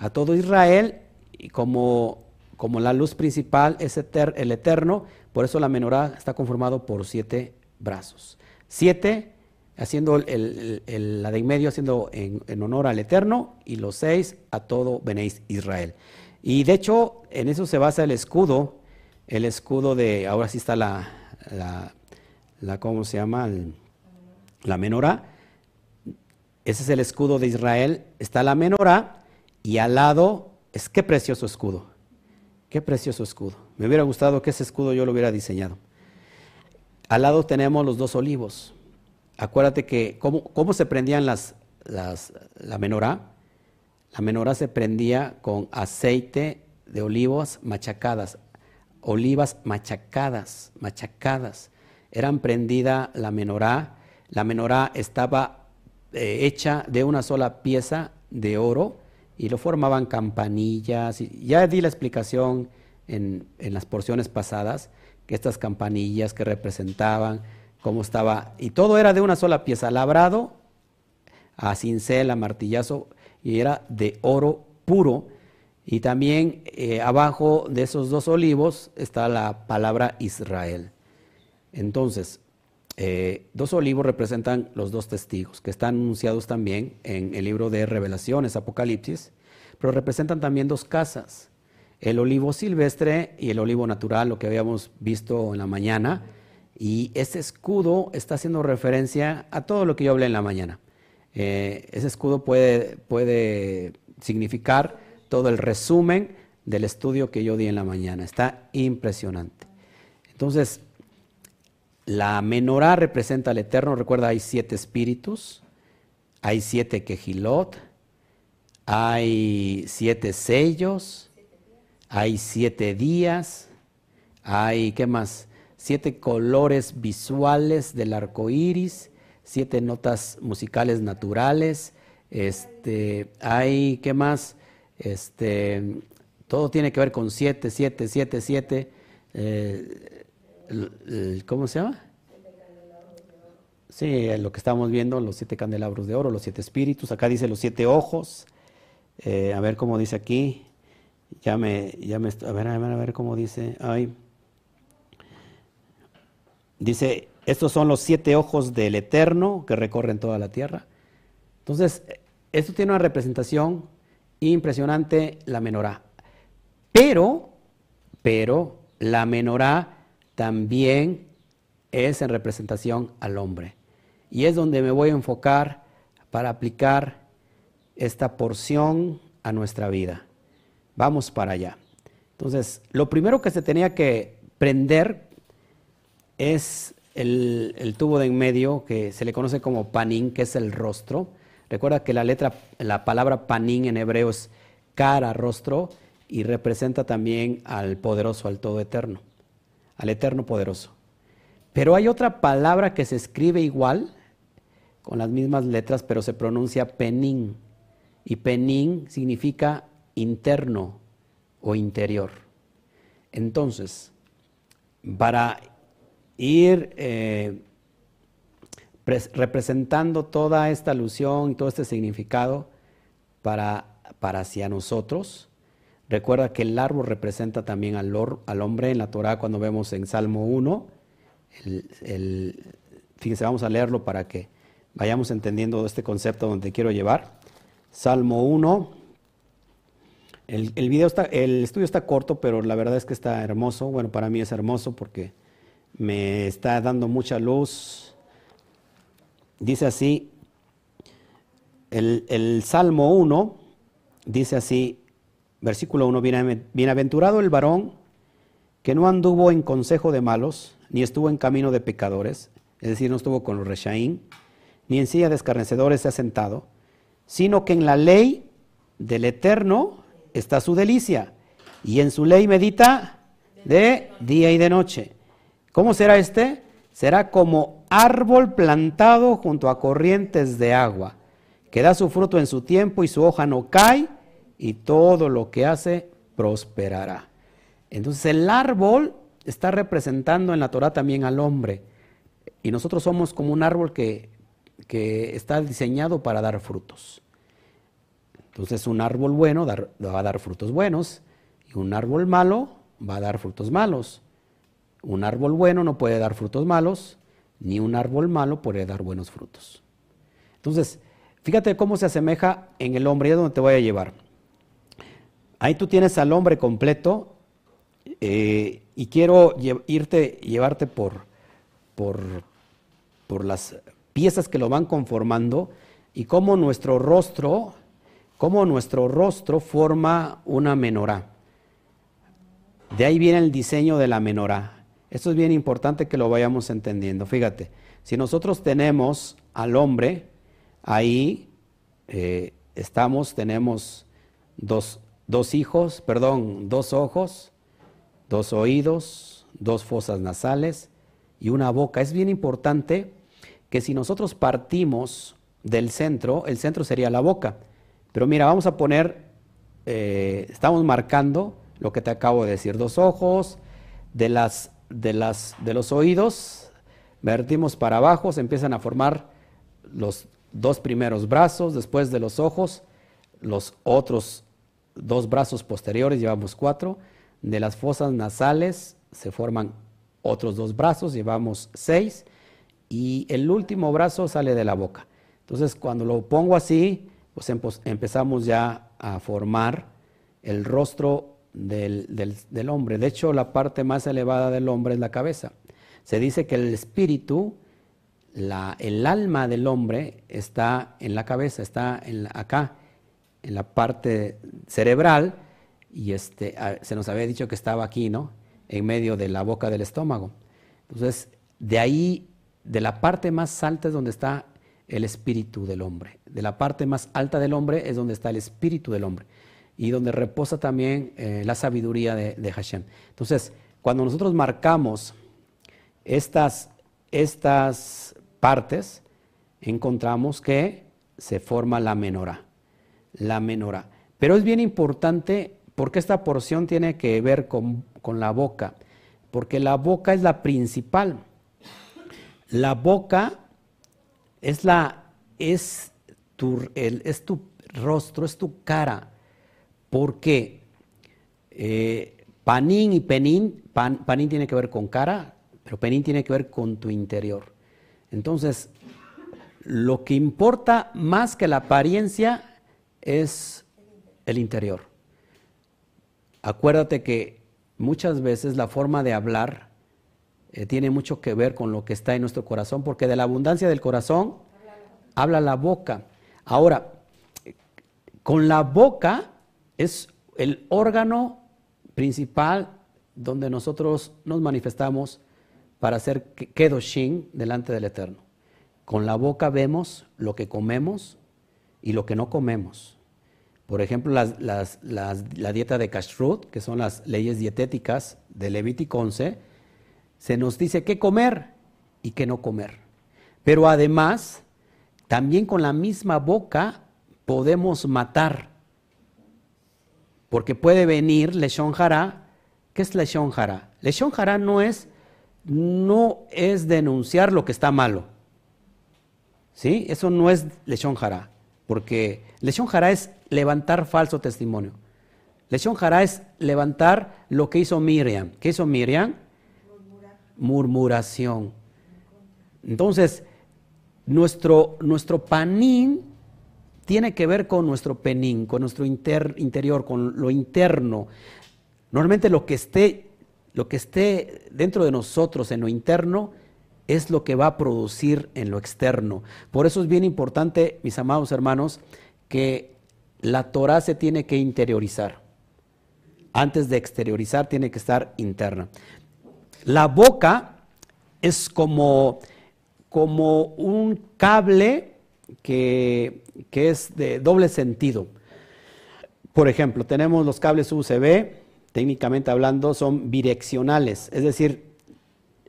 A todo Israel y como, como la luz principal es el Eterno, por eso la menorá está conformado por siete brazos. Siete haciendo la de en medio haciendo en, honor al Eterno y los seis a todo Benéis Israel. Y de hecho en eso se basa el escudo, el escudo de, ahora sí está la, la, ¿cómo se llama? la menorá. Ese es el escudo de Israel, está la menorá y al lado es qué precioso escudo, qué precioso escudo. Me hubiera gustado que ese escudo yo lo hubiera diseñado. Al lado tenemos los dos olivos, acuérdate que cómo, se prendían las, la menorá. La menorá se prendía con aceite de olivos machacadas, olivas machacadas, machacadas. Eran prendida la menorá. La menorá estaba eh, hecha de una sola pieza de oro y lo formaban campanillas. ya di la explicación en, en las porciones pasadas, que estas campanillas que representaban cómo estaba, y todo era de una sola pieza, labrado a cincel, a martillazo, y era de oro puro. Y también eh, abajo de esos dos olivos está la palabra Israel. Entonces, eh, dos olivos representan los dos testigos, que están anunciados también en el libro de Revelaciones, Apocalipsis, pero representan también dos casas, el olivo silvestre y el olivo natural, lo que habíamos visto en la mañana, y ese escudo está haciendo referencia a todo lo que yo hablé en la mañana. Eh, ese escudo puede, puede significar todo el resumen del estudio que yo di en la mañana. Está impresionante. Entonces, la menorá representa al Eterno. Recuerda, hay siete espíritus, hay siete quejilot, hay siete sellos, hay siete días, hay, ¿qué más? siete colores visuales del arco iris, siete notas musicales naturales. Este, hay, ¿qué más? Este, todo tiene que ver con siete, siete, siete, siete. Eh, ¿Cómo se llama? Sí, lo que estamos viendo, los siete candelabros de oro, los siete espíritus. Acá dice los siete ojos. Eh, a ver cómo dice aquí. Ya me, ya me, a ver, a ver, a ver cómo dice. Ay. Dice, estos son los siete ojos del Eterno que recorren toda la tierra. Entonces, esto tiene una representación impresionante, la menorá. Pero, pero, la menorá también es en representación al hombre. Y es donde me voy a enfocar para aplicar esta porción a nuestra vida. Vamos para allá. Entonces, lo primero que se tenía que prender es el, tubo de en medio que se le conoce como panín, que es el rostro. Recuerda que la letra, la palabra panín en hebreo es cara, rostro, y representa también al poderoso, al todo eterno, al eterno poderoso. Pero hay otra palabra que se escribe igual, con las mismas letras, pero se pronuncia penín. Y penín significa interno o interior. Entonces, para ir eh, representando toda esta alusión, todo este significado para, para hacia nosotros. Recuerda que el árbol representa también al, hombre en la Torah cuando vemos en Salmo 1. El, fíjense, vamos a leerlo para que vayamos entendiendo este concepto donde quiero llevar. Salmo 1. El, el, video está, el estudio está corto, pero la verdad es que está hermoso. Bueno, para mí es hermoso porque me está dando mucha luz. Dice así, el, Salmo 1 dice así, versículo 1, bienaventurado el varón que no anduvo en consejo de malos, ni estuvo en camino de pecadores, es decir, no estuvo con los reshaín, ni en silla de escarnecedores se ha sentado, sino que en la ley del Eterno está su delicia, y en su ley medita de día y de noche. ¿Cómo será este? Será como árbol plantado junto a corrientes de agua, que da su fruto en su tiempo y su hoja no cae, y todo lo que hace prosperará. Entonces el árbol está representando en la Torah también al hombre, y nosotros somos como un árbol que, que está diseñado para dar frutos. Entonces un árbol bueno va a dar frutos buenos, y un árbol malo va a dar frutos malos. Un árbol bueno no puede dar frutos malos, ni un árbol malo puede dar buenos frutos. Entonces, fíjate cómo se asemeja en el hombre, y es donde te voy a llevar. Ahí tú tienes al hombre completo eh, y quiero irte, llevarte por, por, las piezas que lo van conformando y cómo nuestro rostro, cómo nuestro rostro forma una menorá. De ahí viene el diseño de la menorá. Esto es bien importante que lo vayamos entendiendo. Fíjate, si nosotros tenemos al hombre, ahí eh, estamos, tenemos dos, dos hijos, perdón, dos ojos, dos oídos, dos fosas nasales y una boca. Es bien importante que si nosotros partimos del centro, el centro sería la boca. Pero mira, vamos a poner, eh, estamos marcando lo que te acabo de decir, dos ojos, de las de, las, de los oídos, vertimos para abajo, se empiezan a formar los dos primeros brazos, después de los ojos, los otros dos brazos posteriores, llevamos cuatro, de las fosas nasales se forman otros dos brazos, llevamos seis, y el último brazo sale de la boca. Entonces, cuando lo pongo así, pues empezamos ya a formar el rostro del, hombre. De hecho, la parte más elevada del hombre es la cabeza. Se dice que el espíritu, la, el alma del hombre está en la cabeza, está en acá, en la parte cerebral, y este, se nos había dicho que estaba aquí, ¿no? En medio de la boca del estómago. Entonces, de ahí, de la parte más alta es donde está el espíritu del hombre. De la parte más alta del hombre es donde está el espíritu del hombre y donde reposa también eh, la sabiduría de, Hashem. Entonces, cuando nosotros marcamos estas, estas partes, encontramos que se forma la menorá. La menorá. Pero es bien importante porque esta porción tiene que ver con, la boca, porque la boca es la principal. La boca es la es tu, es tu rostro, es tu cara. Porque eh, panín y penín, panín tiene que ver con cara, pero penín tiene que ver con tu interior. Entonces, lo que importa más que la apariencia es el interior. Acuérdate que muchas veces la forma de hablar eh, tiene mucho que ver con lo que está en nuestro corazón, porque de la abundancia del corazón habla la boca. Ahora, con la boca es el órgano principal donde nosotros nos manifestamos para hacer Kedoshin delante del Eterno. Con la boca vemos lo que comemos y lo que no comemos. Por ejemplo, la dieta de Kashrut, que son las leyes dietéticas de Levítico 11, se nos dice qué comer y qué no comer. Pero además, también con la misma boca podemos matar porque puede venir Leshon Jara. ¿Qué es Leshon Jara? Leshon Jara no es, no es denunciar lo que está malo. ¿Sí? Eso no es Leshon Jara. Porque Leshon Jara es levantar falso testimonio. Leshon Jara es levantar lo que hizo Miriam. ¿Qué hizo Miriam? Murmuración. Entonces, nuestro, nuestro panín tiene que ver con nuestro penín, con nuestro interior, con lo interno. Normalmente lo que esté, lo que esté dentro de nosotros en lo interno es lo que va a producir en lo externo. Por eso es bien importante, mis amados hermanos, que la Torah se tiene que interiorizar. Antes de exteriorizar tiene que estar interna. La boca es como, como un cable que, es de doble sentido. Por ejemplo, tenemos los cables USB, técnicamente hablando, son bidireccionales, es decir,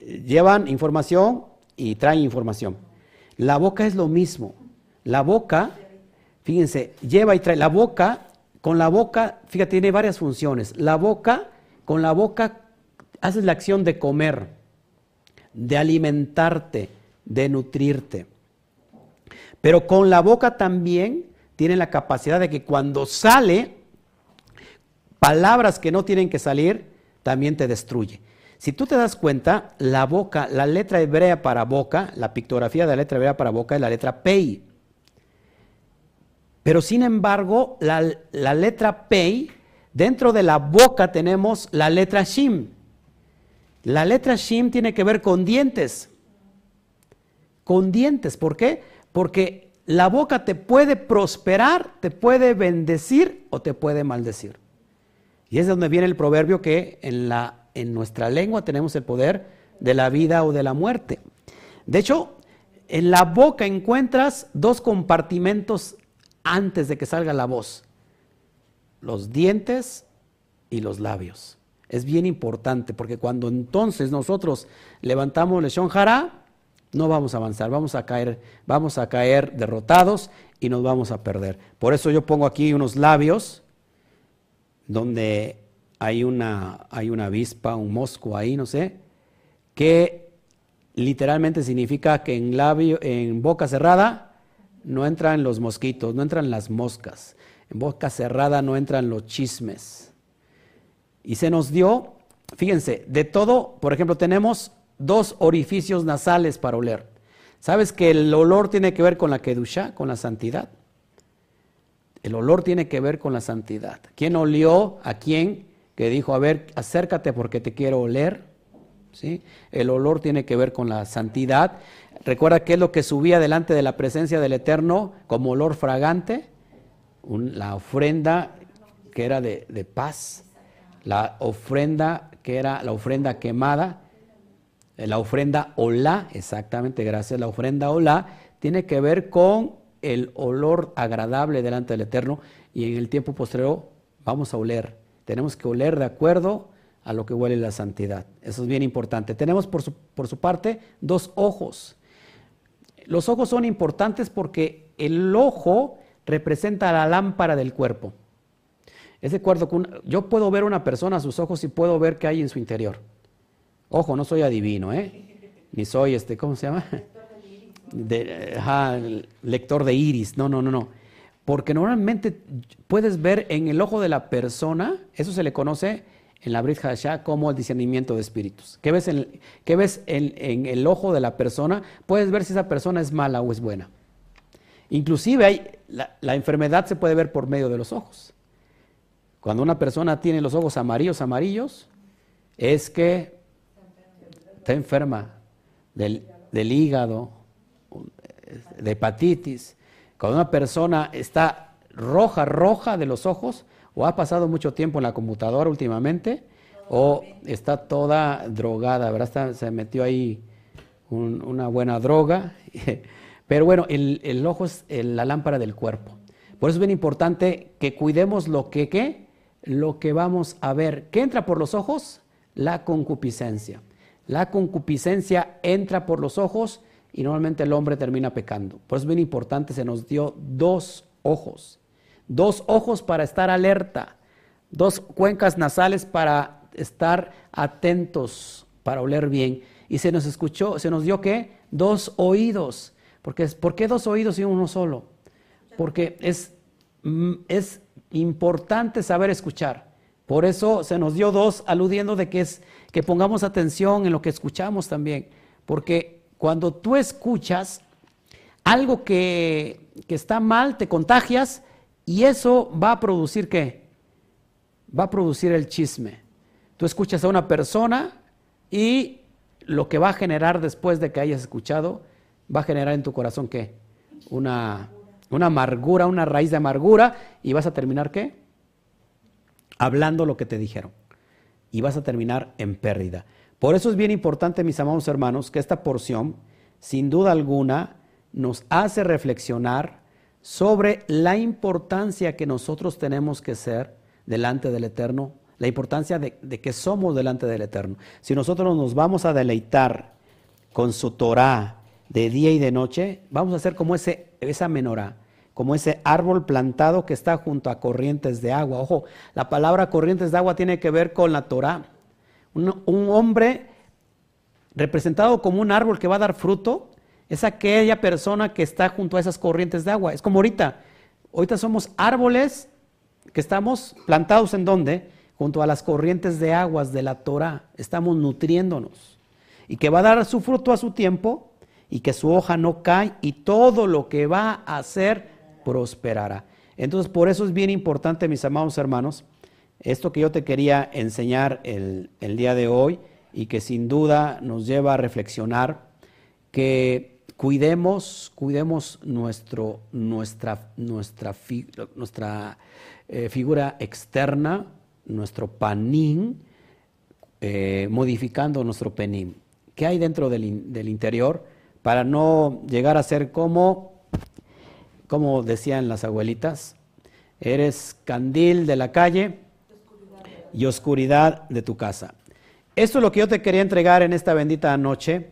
llevan información y traen información. La boca es lo mismo. La boca Fíjense, lleva y trae la boca, con la boca, fíjate, tiene varias funciones. La boca, con la boca haces la acción de comer, de alimentarte, de nutrirte. Pero con la boca también tiene la capacidad de que cuando sale, palabras que no tienen que salir, también te destruye. Si tú te das cuenta, la boca, la letra hebrea para boca, la pictografía de la letra hebrea para boca es la letra Pei. Pero sin embargo, la, letra Pei, dentro de la boca tenemos la letra Shim. La letra Shim tiene que ver con dientes. Con dientes. ¿Por qué? Porque la boca te puede prosperar, te puede bendecir o te puede maldecir. Y es de donde viene el proverbio que en, la, en nuestra lengua tenemos el poder de la vida o de la muerte. De hecho, en la boca encuentras dos compartimentos antes de que salga la voz. Los dientes y los labios. Es bien importante porque cuando entonces nosotros levantamos lesión jara, no vamos a avanzar, vamos a caer, vamos a caer derrotados y nos vamos a perder. Por eso yo pongo aquí unos labios donde hay una, hay una avispa, un mosco ahí, no sé, que literalmente significa que en labio, en boca cerrada no entran los mosquitos, no entran las moscas. En boca cerrada no entran los chismes. Y se nos dio, fíjense, de todo, por ejemplo, tenemos dos orificios nasales para oler. ¿Sabes que el olor tiene que ver con la kedusha, con la santidad? El olor tiene que ver con la santidad. ¿Quién olió a quién que dijo, a ver, acércate porque te quiero oler? ¿Sí? El olor tiene que ver con la santidad. Recuerda qué es lo que subía delante de la presencia del Eterno como olor fragante, la ofrenda que era de, de, paz, la ofrenda que era la ofrenda quemada, la ofrenda olá, exactamente, gracias, la ofrenda olá tiene que ver con el olor agradable delante del Eterno y en el tiempo posterior vamos a oler, tenemos que oler de acuerdo a lo que huele la santidad. Eso es bien importante. Tenemos por su, por su parte dos ojos. Los ojos son importantes porque el ojo representa la lámpara del cuerpo. Es de acuerdo con, yo puedo ver a una persona a sus ojos y puedo ver qué hay en su interior. Ojo, no soy adivino, ¿eh? Ni soy este, ¿cómo se llama? De, lector de iris. No, no, no, no. Porque normalmente puedes ver en el ojo de la persona, eso se le conoce en la Brit Hadashah como el discernimiento de espíritus. ¿Qué ves, en, ves en, el ojo de la persona? Puedes ver si esa persona es mala o es buena. Inclusive hay, la, enfermedad se puede ver por medio de los ojos. Cuando una persona tiene los ojos amarillos, amarillos, es que está enferma del, del hígado, de hepatitis. Cuando una persona está roja, roja de los ojos, o ha pasado mucho tiempo en la computadora últimamente, o está toda drogada, ¿verdad? se metió ahí una buena droga. Pero bueno, el, ojo es la lámpara del cuerpo. Por eso es bien importante que cuidemos lo que, ¿qué? Lo que vamos a ver. ¿Qué entra por los ojos? La concupiscencia. La concupiscencia entra por los ojos y normalmente el hombre termina pecando. Por eso es bien importante, se nos dio dos ojos dos ojos para estar alerta, dos cuencas nasales para estar atentos, para oler bien. Y se nos escuchó, se nos dio qué? Dos oídos. Porque, ¿Por qué dos oídos y uno solo? Porque es, mm, es importante saber escuchar. Por eso se nos dio dos, aludiendo de que, es, que pongamos atención en lo que escuchamos también. Porque cuando tú escuchas algo que, que está mal, te contagias y eso va a producir qué? Va a producir el chisme. Tú escuchas a una persona y lo que va a generar después de que hayas escuchado, va a generar en tu corazón qué? Una, una amargura, una raíz de amargura y vas a terminar qué? Hablando lo que te dijeron. Y vas a terminar en pérdida. Por eso es bien importante, mis amados hermanos, que esta porción, sin duda alguna, nos hace reflexionar sobre la importancia que nosotros tenemos que ser delante del Eterno, la importancia de, que somos delante del Eterno. Si nosotros nos vamos a deleitar con su Torah de día y de noche, vamos a ser como ese, esa menorá, como ese árbol plantado que está junto a corrientes de agua. Ojo, la palabra corrientes de agua tiene que ver con la Torah. Un, hombre representado como un árbol que va a dar fruto es aquella persona que está junto a esas corrientes de agua. Es como ahorita. Ahorita somos árboles que estamos plantados en donde? Junto a las corrientes de aguas de la Torah. Estamos nutriéndonos. Y que va a dar su fruto a su tiempo y que su hoja no cae y todo lo que va a hacer prosperará. Entonces, por eso es bien importante, mis amados hermanos, esto que yo te quería enseñar el, el día de hoy y que sin duda nos lleva a reflexionar que cuidemos, cuidemos nuestro, nuestra, nuestra, nuestra eh, figura externa, nuestro panín, eh, modificando nuestro penín. ¿Qué hay dentro del, del, interior para no llegar a ser como, como decían las abuelitas, eres candil de la calle y oscuridad de tu casa? Esto es lo que yo te quería entregar en esta bendita noche.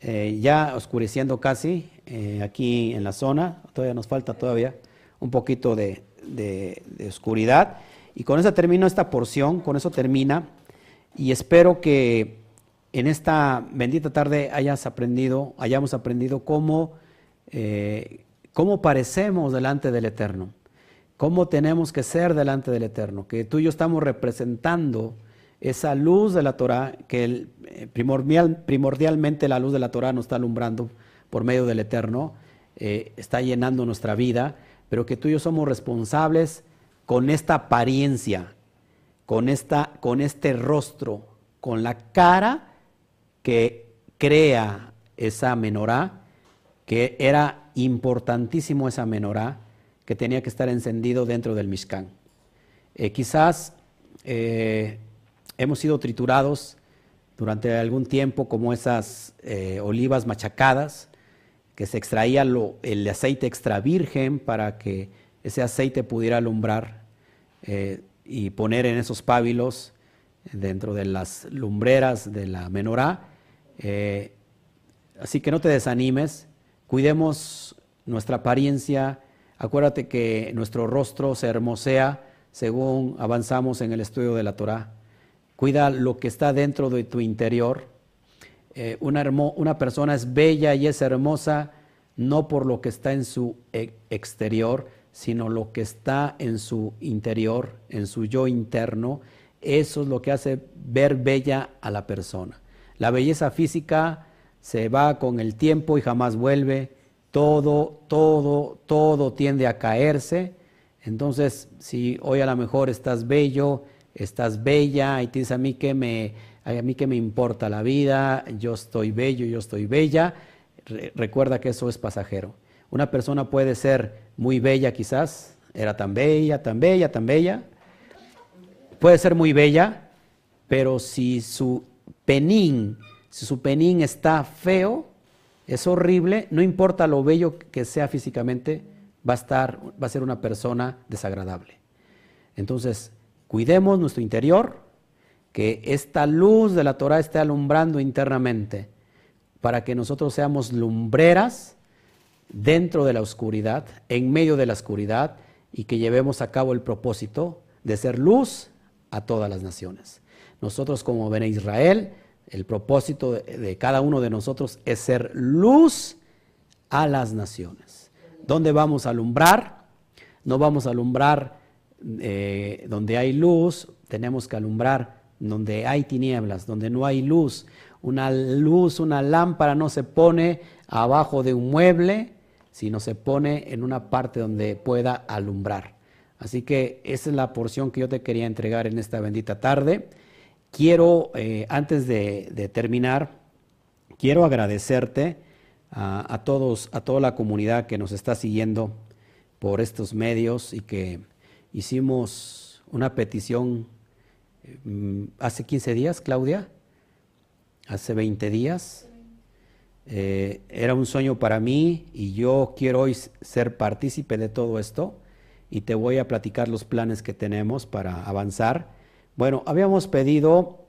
Eh, ya oscureciendo casi eh, aquí en la zona, todavía nos falta todavía un poquito de, oscuridad. Y con eso termino esta porción, con eso termina. Y espero que en esta bendita tarde hayas aprendido, hayamos aprendido cómo, eh, cómo parecemos delante del Eterno, cómo tenemos que ser delante del Eterno, que tú y yo estamos representando esa luz de la Torah, que eh, primordialmente la luz de la Torah nos está alumbrando por medio del Eterno, eh, está llenando nuestra vida, pero que tú y yo somos responsables con esta apariencia, con, esta, con este rostro, con la cara que crea esa menorá, que era importantísimo esa menorá, que tenía que estar encendido dentro del Mishkan. Eh, quizás hemos sido triturados durante algún tiempo como esas eh, olivas machacadas, que se extraía el aceite extra virgen para que ese aceite pudiera alumbrar eh, y poner en esos pábilos dentro de las lumbreras de la menorá. Eh, así que no te desanimes, cuidemos nuestra apariencia, acuérdate que nuestro rostro se hermosea según avanzamos en el estudio de la Torah cuida lo que está dentro de tu interior. Eh, una, una, persona es bella y es hermosa no por lo que está en su e, exterior, sino lo que está en su interior, en su yo interno. Eso es lo que hace ver bella a la persona. La belleza física se va con el tiempo y jamás vuelve. Todo, todo, todo tiende a caerse. Entonces, si hoy a lo mejor estás bello, estás bella y tienes a mí que me, a mí que me importa la vida, yo estoy bello, yo estoy bella. recuerda que eso es pasajero. Una persona puede ser muy bella quizás, era tan bella, tan bella, tan bella. Puede ser muy bella, pero si su penín, si su penín está feo, es horrible, no importa lo bello que sea físicamente, va a estar, va a ser una persona desagradable. Entonces, Cuidemos nuestro interior, que esta luz de la Torah esté alumbrando internamente, para que nosotros seamos lumbreras dentro de la oscuridad, en medio de la oscuridad, y que llevemos a cabo el propósito de ser luz a todas las naciones. Nosotros como Bene Israel, el propósito de, cada uno de nosotros es ser luz a las naciones. ¿Dónde vamos a alumbrar? No vamos a alumbrar eh, donde hay luz, tenemos que alumbrar, donde hay tinieblas, donde no hay luz. Una luz, una lámpara no se pone abajo de un mueble, sino se pone en una parte donde pueda alumbrar. Así que esa es la porción que yo te quería entregar en esta bendita tarde. Quiero, eh, antes de, terminar, quiero agradecerte a, todos, a toda la comunidad que nos está siguiendo por estos medios y que hicimos una petición mm, hace 15 días, Claudia, hace 20 días. Eh, era un sueño para mí y yo quiero hoy ser partícipe de todo esto y te voy a platicar los planes que tenemos para avanzar. Bueno, habíamos pedido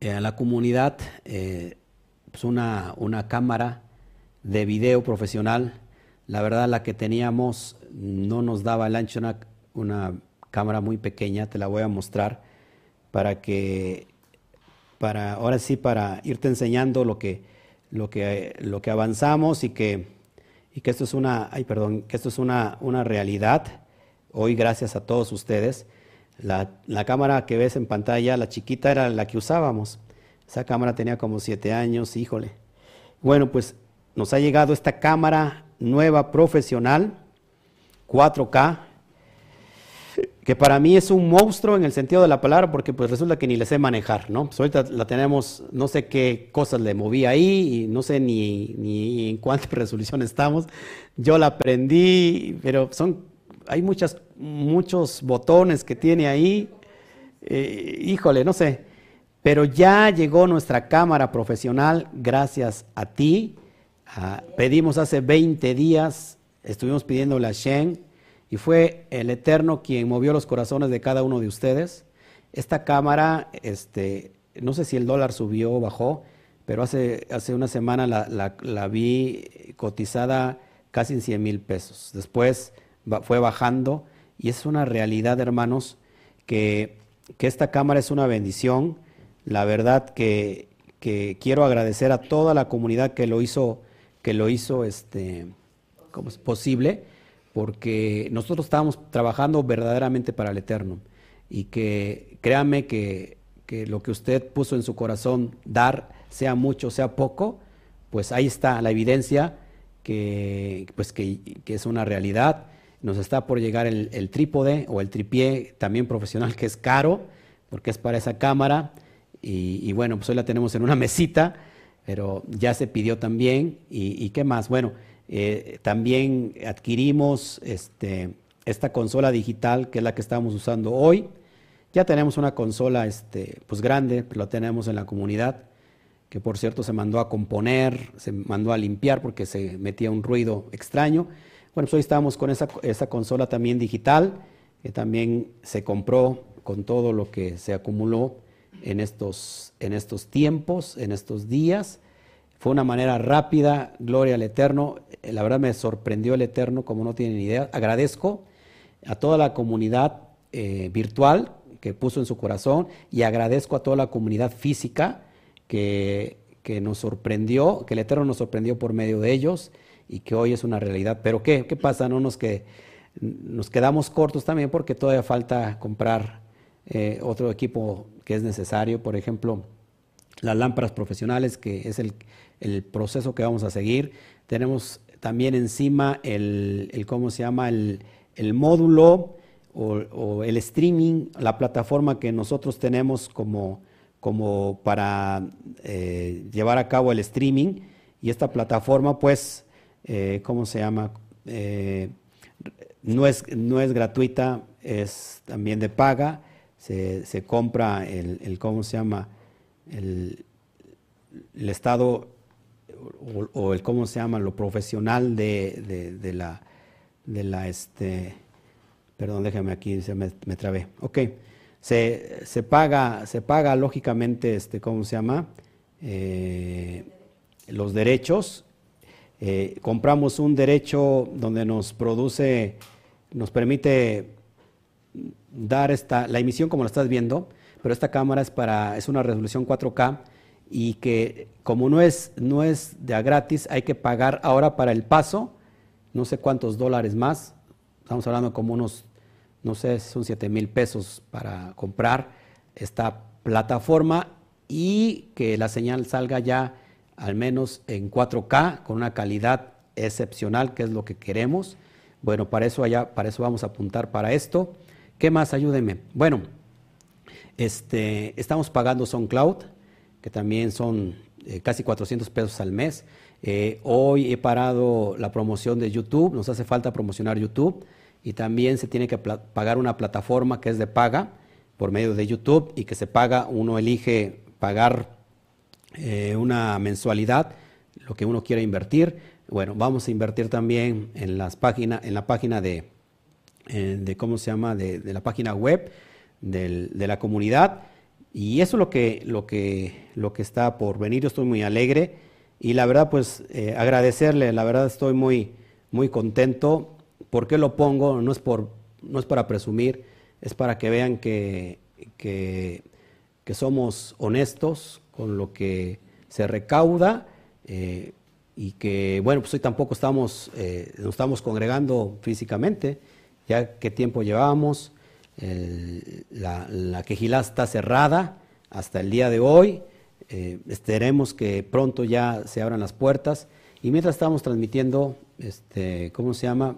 eh, a la comunidad eh, pues una, una cámara de video profesional La verdad, la que teníamos no nos daba el ancho, una, una cámara muy pequeña, te la voy a mostrar para que, para, ahora sí, para irte enseñando lo que, lo que, lo que avanzamos y que, y que esto es una, ay, perdón, que esto es una, una realidad. Hoy, gracias a todos ustedes, la, la, cámara que ves en pantalla, la chiquita era la que usábamos. Esa cámara tenía como siete años, híjole. Bueno, pues nos ha llegado esta cámara nueva profesional, 4K, que para mí es un monstruo en el sentido de la palabra, porque pues resulta que ni le sé manejar, ¿no? Pues ahorita la tenemos, no sé qué cosas le moví ahí, y no sé ni, ni en cuánta resolución estamos. Yo la aprendí, pero son, hay muchas, muchos botones que tiene ahí. Eh, híjole, no sé. Pero ya llegó nuestra cámara profesional gracias a ti. Ah, pedimos hace 20 días, estuvimos pidiéndole a Shen y fue el Eterno quien movió los corazones de cada uno de ustedes. Esta cámara, este, no sé si el dólar subió o bajó, pero hace, hace una semana la, la, vi cotizada casi en 100 mil pesos. Después fue bajando y es una realidad, hermanos, que, que esta cámara es una bendición la verdad que, quiero agradecer a toda la comunidad que lo hizo, que lo hizo este, como es posible, porque nosotros estábamos trabajando verdaderamente para el Eterno. Y que créame que, lo que usted puso en su corazón, dar, sea mucho, sea poco, pues ahí está la evidencia que, pues que, es una realidad. Nos está por llegar el, trípode o el tripié también profesional que es caro, porque es para esa cámara. Y, bueno, pues hoy la tenemos en una mesita, pero ya se pidió también. ¿Y, qué más? Bueno, eh, también adquirimos este, esta consola digital que es la que estamos usando hoy. Ya tenemos una consola este, pues grande, pero la tenemos en la comunidad, que por cierto se mandó a componer, se mandó a limpiar porque se metía un ruido extraño. Bueno, pues hoy estamos con esa, esa consola también digital, que también se compró con todo lo que se acumuló en estos, en estos tiempos, en estos días. Fue una manera rápida, gloria al Eterno. La verdad me sorprendió el Eterno, como no tienen idea. Agradezco a toda la comunidad eh, virtual que puso en su corazón y agradezco a toda la comunidad física que, que, nos sorprendió, que el Eterno nos sorprendió por medio de ellos y que hoy es una realidad. Pero ¿qué, qué pasa? No nos, que, nos quedamos cortos también porque todavía falta comprar eh, otro equipo que es necesario, por ejemplo, las lámparas profesionales, que es el, proceso que vamos a seguir. Tenemos también encima el, ¿cómo se llama? El, módulo o, el streaming, la plataforma que nosotros tenemos como, como para eh, llevar a cabo el streaming. Y esta plataforma, pues, eh, ¿cómo se llama? no, es, no es gratuita, es también de paga se, compra el, ¿cómo se llama? El, estado o, el, ¿cómo se llama? Lo profesional de, la, de la, este, perdón, déjame aquí, se me, me trabé. Ok, se, se, paga, se paga lógicamente, este, ¿cómo se llama? Eh, los derechos. Eh, compramos un derecho donde nos produce, nos permite dar esta, la emisión como la estás viendo, pero esta cámara es, para, es una resolución 4K y que como no es, no es de a gratis, hay que pagar ahora para el paso, no sé cuántos dólares más, estamos hablando como unos, no sé, son 7 mil pesos para comprar esta plataforma y que la señal salga ya al menos en 4K con una calidad excepcional, que es lo que queremos. Bueno, para eso, allá, para eso vamos a apuntar para esto. ¿Qué más? Ayúdenme. Bueno, este, estamos pagando SoundCloud, que también son eh, casi 400 pesos al mes. Eh, hoy he parado la promoción de YouTube, nos hace falta promocionar YouTube y también se tiene que pagar una plataforma que es de paga por medio de YouTube y que se paga, uno elige pagar eh, una mensualidad, lo que uno quiera invertir. Bueno, vamos a invertir también en, las páginas, en la página de, eh, de cómo se llama, de, la página web de la comunidad. Y eso es lo que, lo, que, lo que está por venir. Yo estoy muy alegre y la verdad, pues eh, agradecerle, la verdad estoy muy, muy contento. ¿Por qué lo pongo? No es, por, no es para presumir, es para que vean que, que, somos honestos con lo que se recauda eh, y que, bueno, pues hoy tampoco estamos, eh, nos estamos congregando físicamente, ya qué tiempo llevamos, la, la quejilá está cerrada hasta el día de hoy, eh, esperemos que pronto ya se abran las puertas. Y mientras estamos transmitiendo, este, ¿cómo se llama?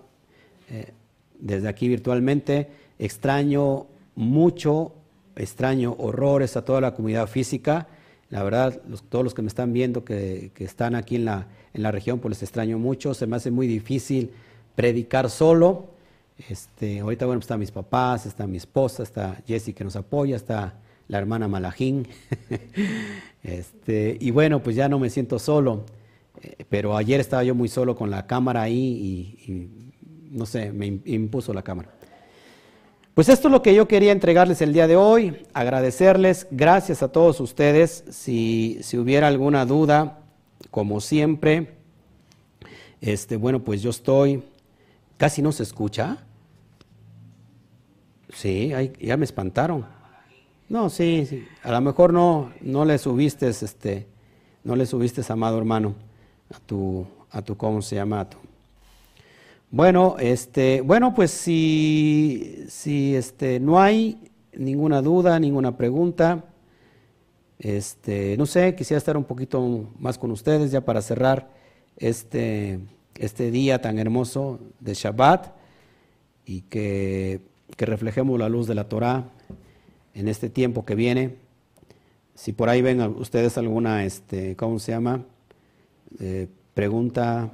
Eh, desde aquí virtualmente, extraño mucho, extraño horrores a toda la comunidad física. La verdad, todos los que me están viendo, que, están aquí en la, en la región, pues les extraño mucho. Se me hace muy difícil predicar solo. Este, ahorita, bueno, pues están mis papás, está mi esposa, está Jessie que nos apoya, está la hermana Malajín. este, y bueno, pues ya no me siento solo, eh, pero ayer estaba yo muy solo con la cámara ahí y, no sé, me impuso la cámara. Pues esto es lo que yo quería entregarles el día de hoy, agradecerles, gracias a todos ustedes, si, si hubiera alguna duda, como siempre, este, bueno, pues yo estoy, casi no se escucha. Sí, ya me espantaron. No, sí, sí. A lo mejor no, no le subiste, este, no le subiste, amado hermano, a tu, a tu, ¿cómo se llama? Bueno, este, bueno, pues si, si este, no hay ninguna duda, ninguna pregunta, este, no sé, quisiera estar un poquito más con ustedes ya para cerrar este, este día tan hermoso de Shabbat y que, que reflejemos la luz de la Torah en este tiempo que viene. Si por ahí ven ustedes alguna, este, ¿cómo se llama? Eh, pregunta,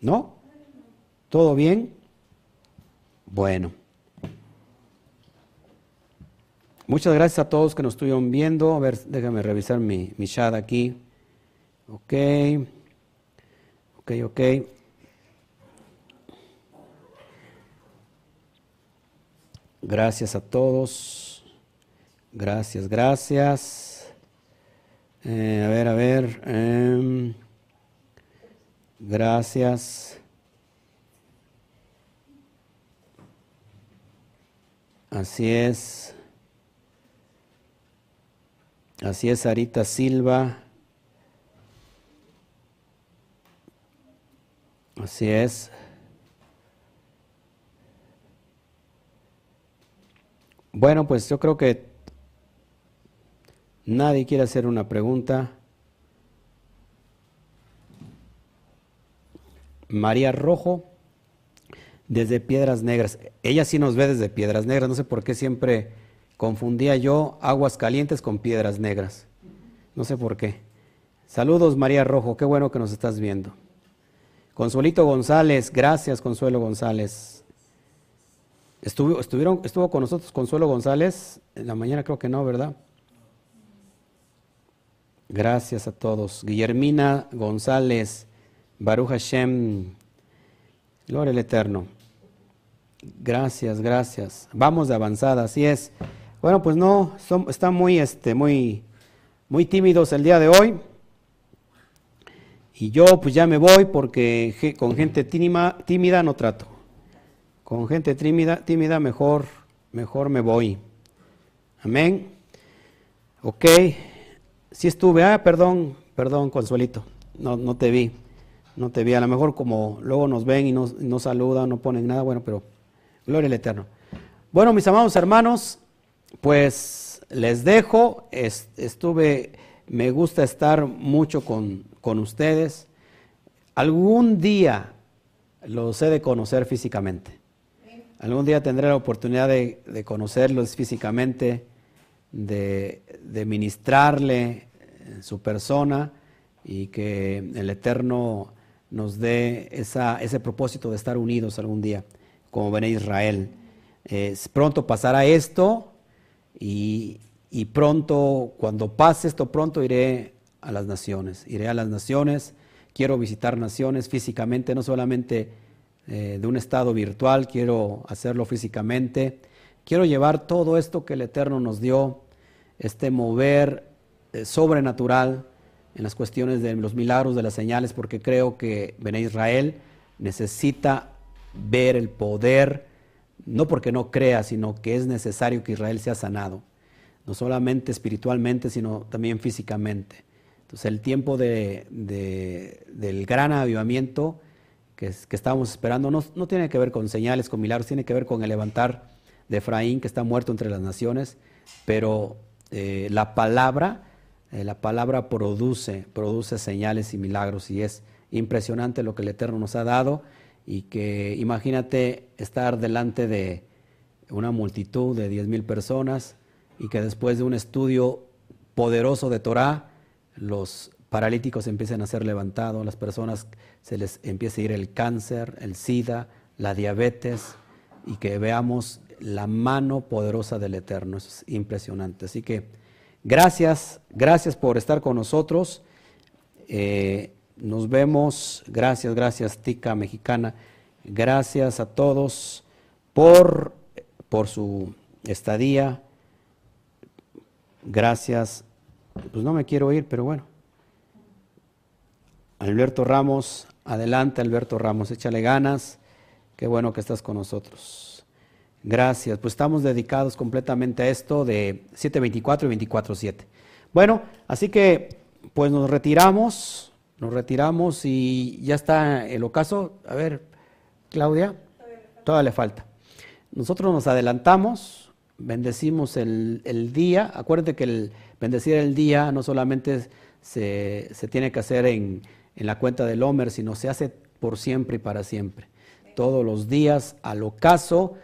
¿no? ¿Todo bien? Bueno. Muchas gracias a todos que nos estuvieron viendo. A ver, déjame revisar mi, mi chat aquí. Ok. Ok, ok. Gracias a todos. Gracias, gracias. Eh, a ver, a ver. Em, gracias. Así es. Así es, Arita Silva. Así es. Bueno, pues yo creo que Nadie quiere hacer una pregunta. María Rojo, desde Piedras Negras. Ella sí nos ve desde Piedras Negras. No sé por qué siempre confundía yo aguas calientes con Piedras Negras. No sé por qué. Saludos María Rojo, qué bueno que nos estás viendo. Consuelito González, gracias Consuelo González. Estuvo, estuvieron, estuvo con nosotros Consuelo González en la mañana, creo que no, ¿verdad? Gracias a todos. Guillermina González, Baruch Hashem, Gloria al Eterno. Gracias, gracias. Vamos de avanzada, así es. Bueno, pues no, están muy, este, muy, muy tímidos el día de hoy. Y yo pues ya me voy porque con gente tímida, tímida no trato. Con gente tímida, tímida mejor, mejor me voy. Amén. Ok. Sí estuve, ah, perdón, perdón, Consuelito, no, no te vi, no te vi. A lo mejor como luego nos ven y no, saludan, no ponen nada, bueno, pero gloria al Eterno. Bueno, mis amados hermanos, pues les dejo, estuve, me gusta estar mucho con, con ustedes. Algún día los he de conocer físicamente. Algún día tendré la oportunidad de, de conocerlos físicamente de, ministrarle en su persona y que el Eterno nos dé esa, ese propósito de estar unidos algún día, como ven Israel. pronto pasará esto y, pronto, cuando pase esto, pronto iré a las naciones. Iré a las naciones, quiero visitar naciones físicamente, no solamente eh, de un estado virtual, quiero hacerlo físicamente Quiero llevar todo esto que el Eterno nos dio, este mover eh, sobrenatural en las cuestiones de los milagros, de las señales, porque creo que Bené Israel necesita ver el poder, no porque no crea, sino que es necesario que Israel sea sanado, no solamente espiritualmente, sino también físicamente. Entonces el tiempo de, del gran avivamiento que, que estamos esperando no, no, tiene que ver con señales, con milagros, tiene que ver con el levantar de Efraín que está muerto entre las naciones, pero eh, la palabra, eh, la palabra produce, produce señales y milagros y es impresionante lo que el Eterno nos ha dado y que imagínate estar delante de una multitud de diez mil personas y que después de un estudio poderoso de Torah, los paralíticos empiecen a ser levantados, las personas se les empiece a ir el cáncer, el SIDA, la diabetes y que veamos la mano poderosa del Eterno. Eso es impresionante. Así que gracias, gracias por estar con nosotros. Eh, nos vemos. Gracias, gracias, Tica Mexicana. Gracias a todos por, por su estadía. Gracias. Pues no me quiero ir, pero bueno. Alberto Ramos, adelante Alberto Ramos, échale ganas. Qué bueno que estás con nosotros. Gracias. Pues estamos dedicados completamente a esto de 724 y 247. Bueno, así que pues nos retiramos, nos retiramos y ya está el ocaso. A ver, Claudia, todavía le falta. Nosotros nos adelantamos, bendecimos el, día. Acuérdate que el bendecir el día no solamente se, tiene que hacer en, en la cuenta del Homer, sino se hace por siempre y para siempre. Todos los días, al ocaso,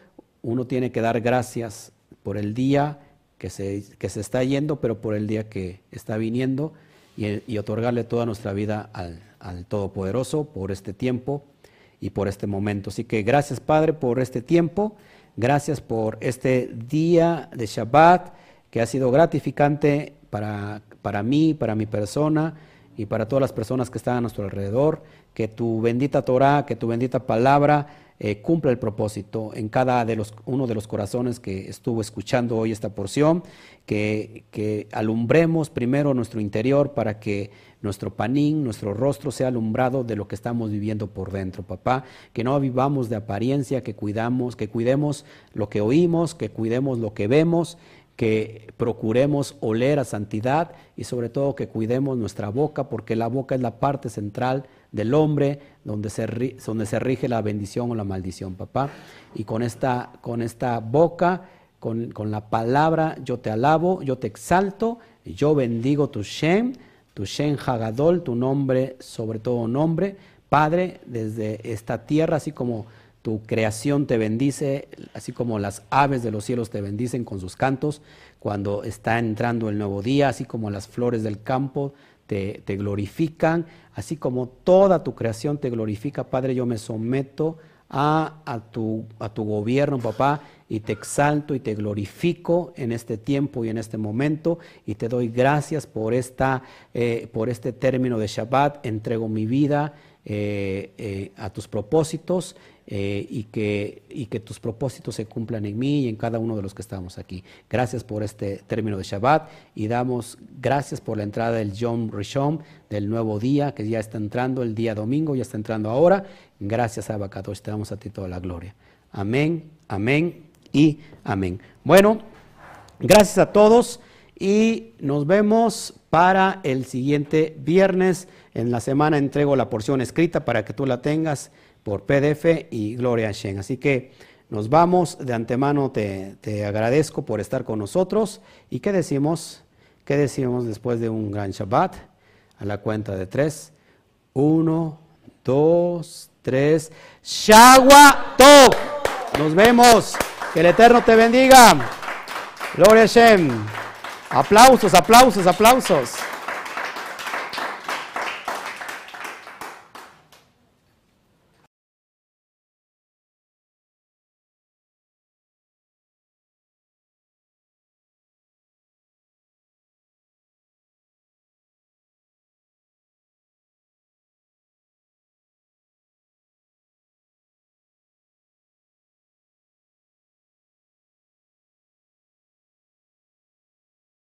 uno tiene que dar gracias por el día que se, que se está yendo, pero por el día que está viniendo y, otorgarle toda nuestra vida al, Todopoderoso por este tiempo y por este momento. Así que gracias Padre por este tiempo, gracias por este día de Shabbat que ha sido gratificante para, para mí, para mi persona y para todas las personas que están a nuestro alrededor. Que tu bendita Torah, que tu bendita palabra eh, cumpla el propósito en cada de los, uno de los corazones que estuvo escuchando hoy esta porción, que, que alumbremos primero nuestro interior para que nuestro panín, nuestro rostro sea alumbrado de lo que estamos viviendo por dentro, papá, que no vivamos de apariencia, que cuidamos, que cuidemos lo que oímos, que cuidemos lo que vemos, que procuremos oler a santidad y sobre todo que cuidemos nuestra boca, porque la boca es la parte central del hombre, donde se, donde se rige la bendición o la maldición, papá. Y con esta, con esta boca, con, con la palabra, yo te alabo, yo te exalto, yo bendigo tu Shem, tu Shem Hagadol, tu nombre, sobre todo nombre. Padre, desde esta tierra, así como tu creación te bendice, así como las aves de los cielos te bendicen con sus cantos, cuando está entrando el nuevo día, así como las flores del campo te, glorifican, así como toda tu creación te glorifica, Padre, yo me someto a, a, tu, a tu gobierno, papá, y te exalto y te glorifico en este tiempo y en este momento, y te doy gracias por, esta, eh, por este término de Shabbat, entrego mi vida eh, eh, a tus propósitos eh, y, que, y que tus propósitos se cumplan en mí y en cada uno de los que estamos aquí. Gracias por este término de Shabbat y damos gracias por la entrada del Yom Rishon, del nuevo día que ya está entrando, el día domingo ya está entrando ahora. Gracias Abacadosh, te damos a ti toda la gloria. Amén, amén y amén. Bueno, gracias a todos y nos vemos para el siguiente viernes. En la semana entrego la porción escrita para que tú la tengas por PDF y Gloria Shen. Así que nos vamos, de antemano te, te, agradezco por estar con nosotros. ¿Y qué decimos? ¿Qué decimos después de un gran Shabbat? A la cuenta de tres. Uno, dos, tres. Shagua Tov. Nos vemos. Que el Eterno te bendiga. Gloria a Shem. Aplausos, aplausos, aplausos.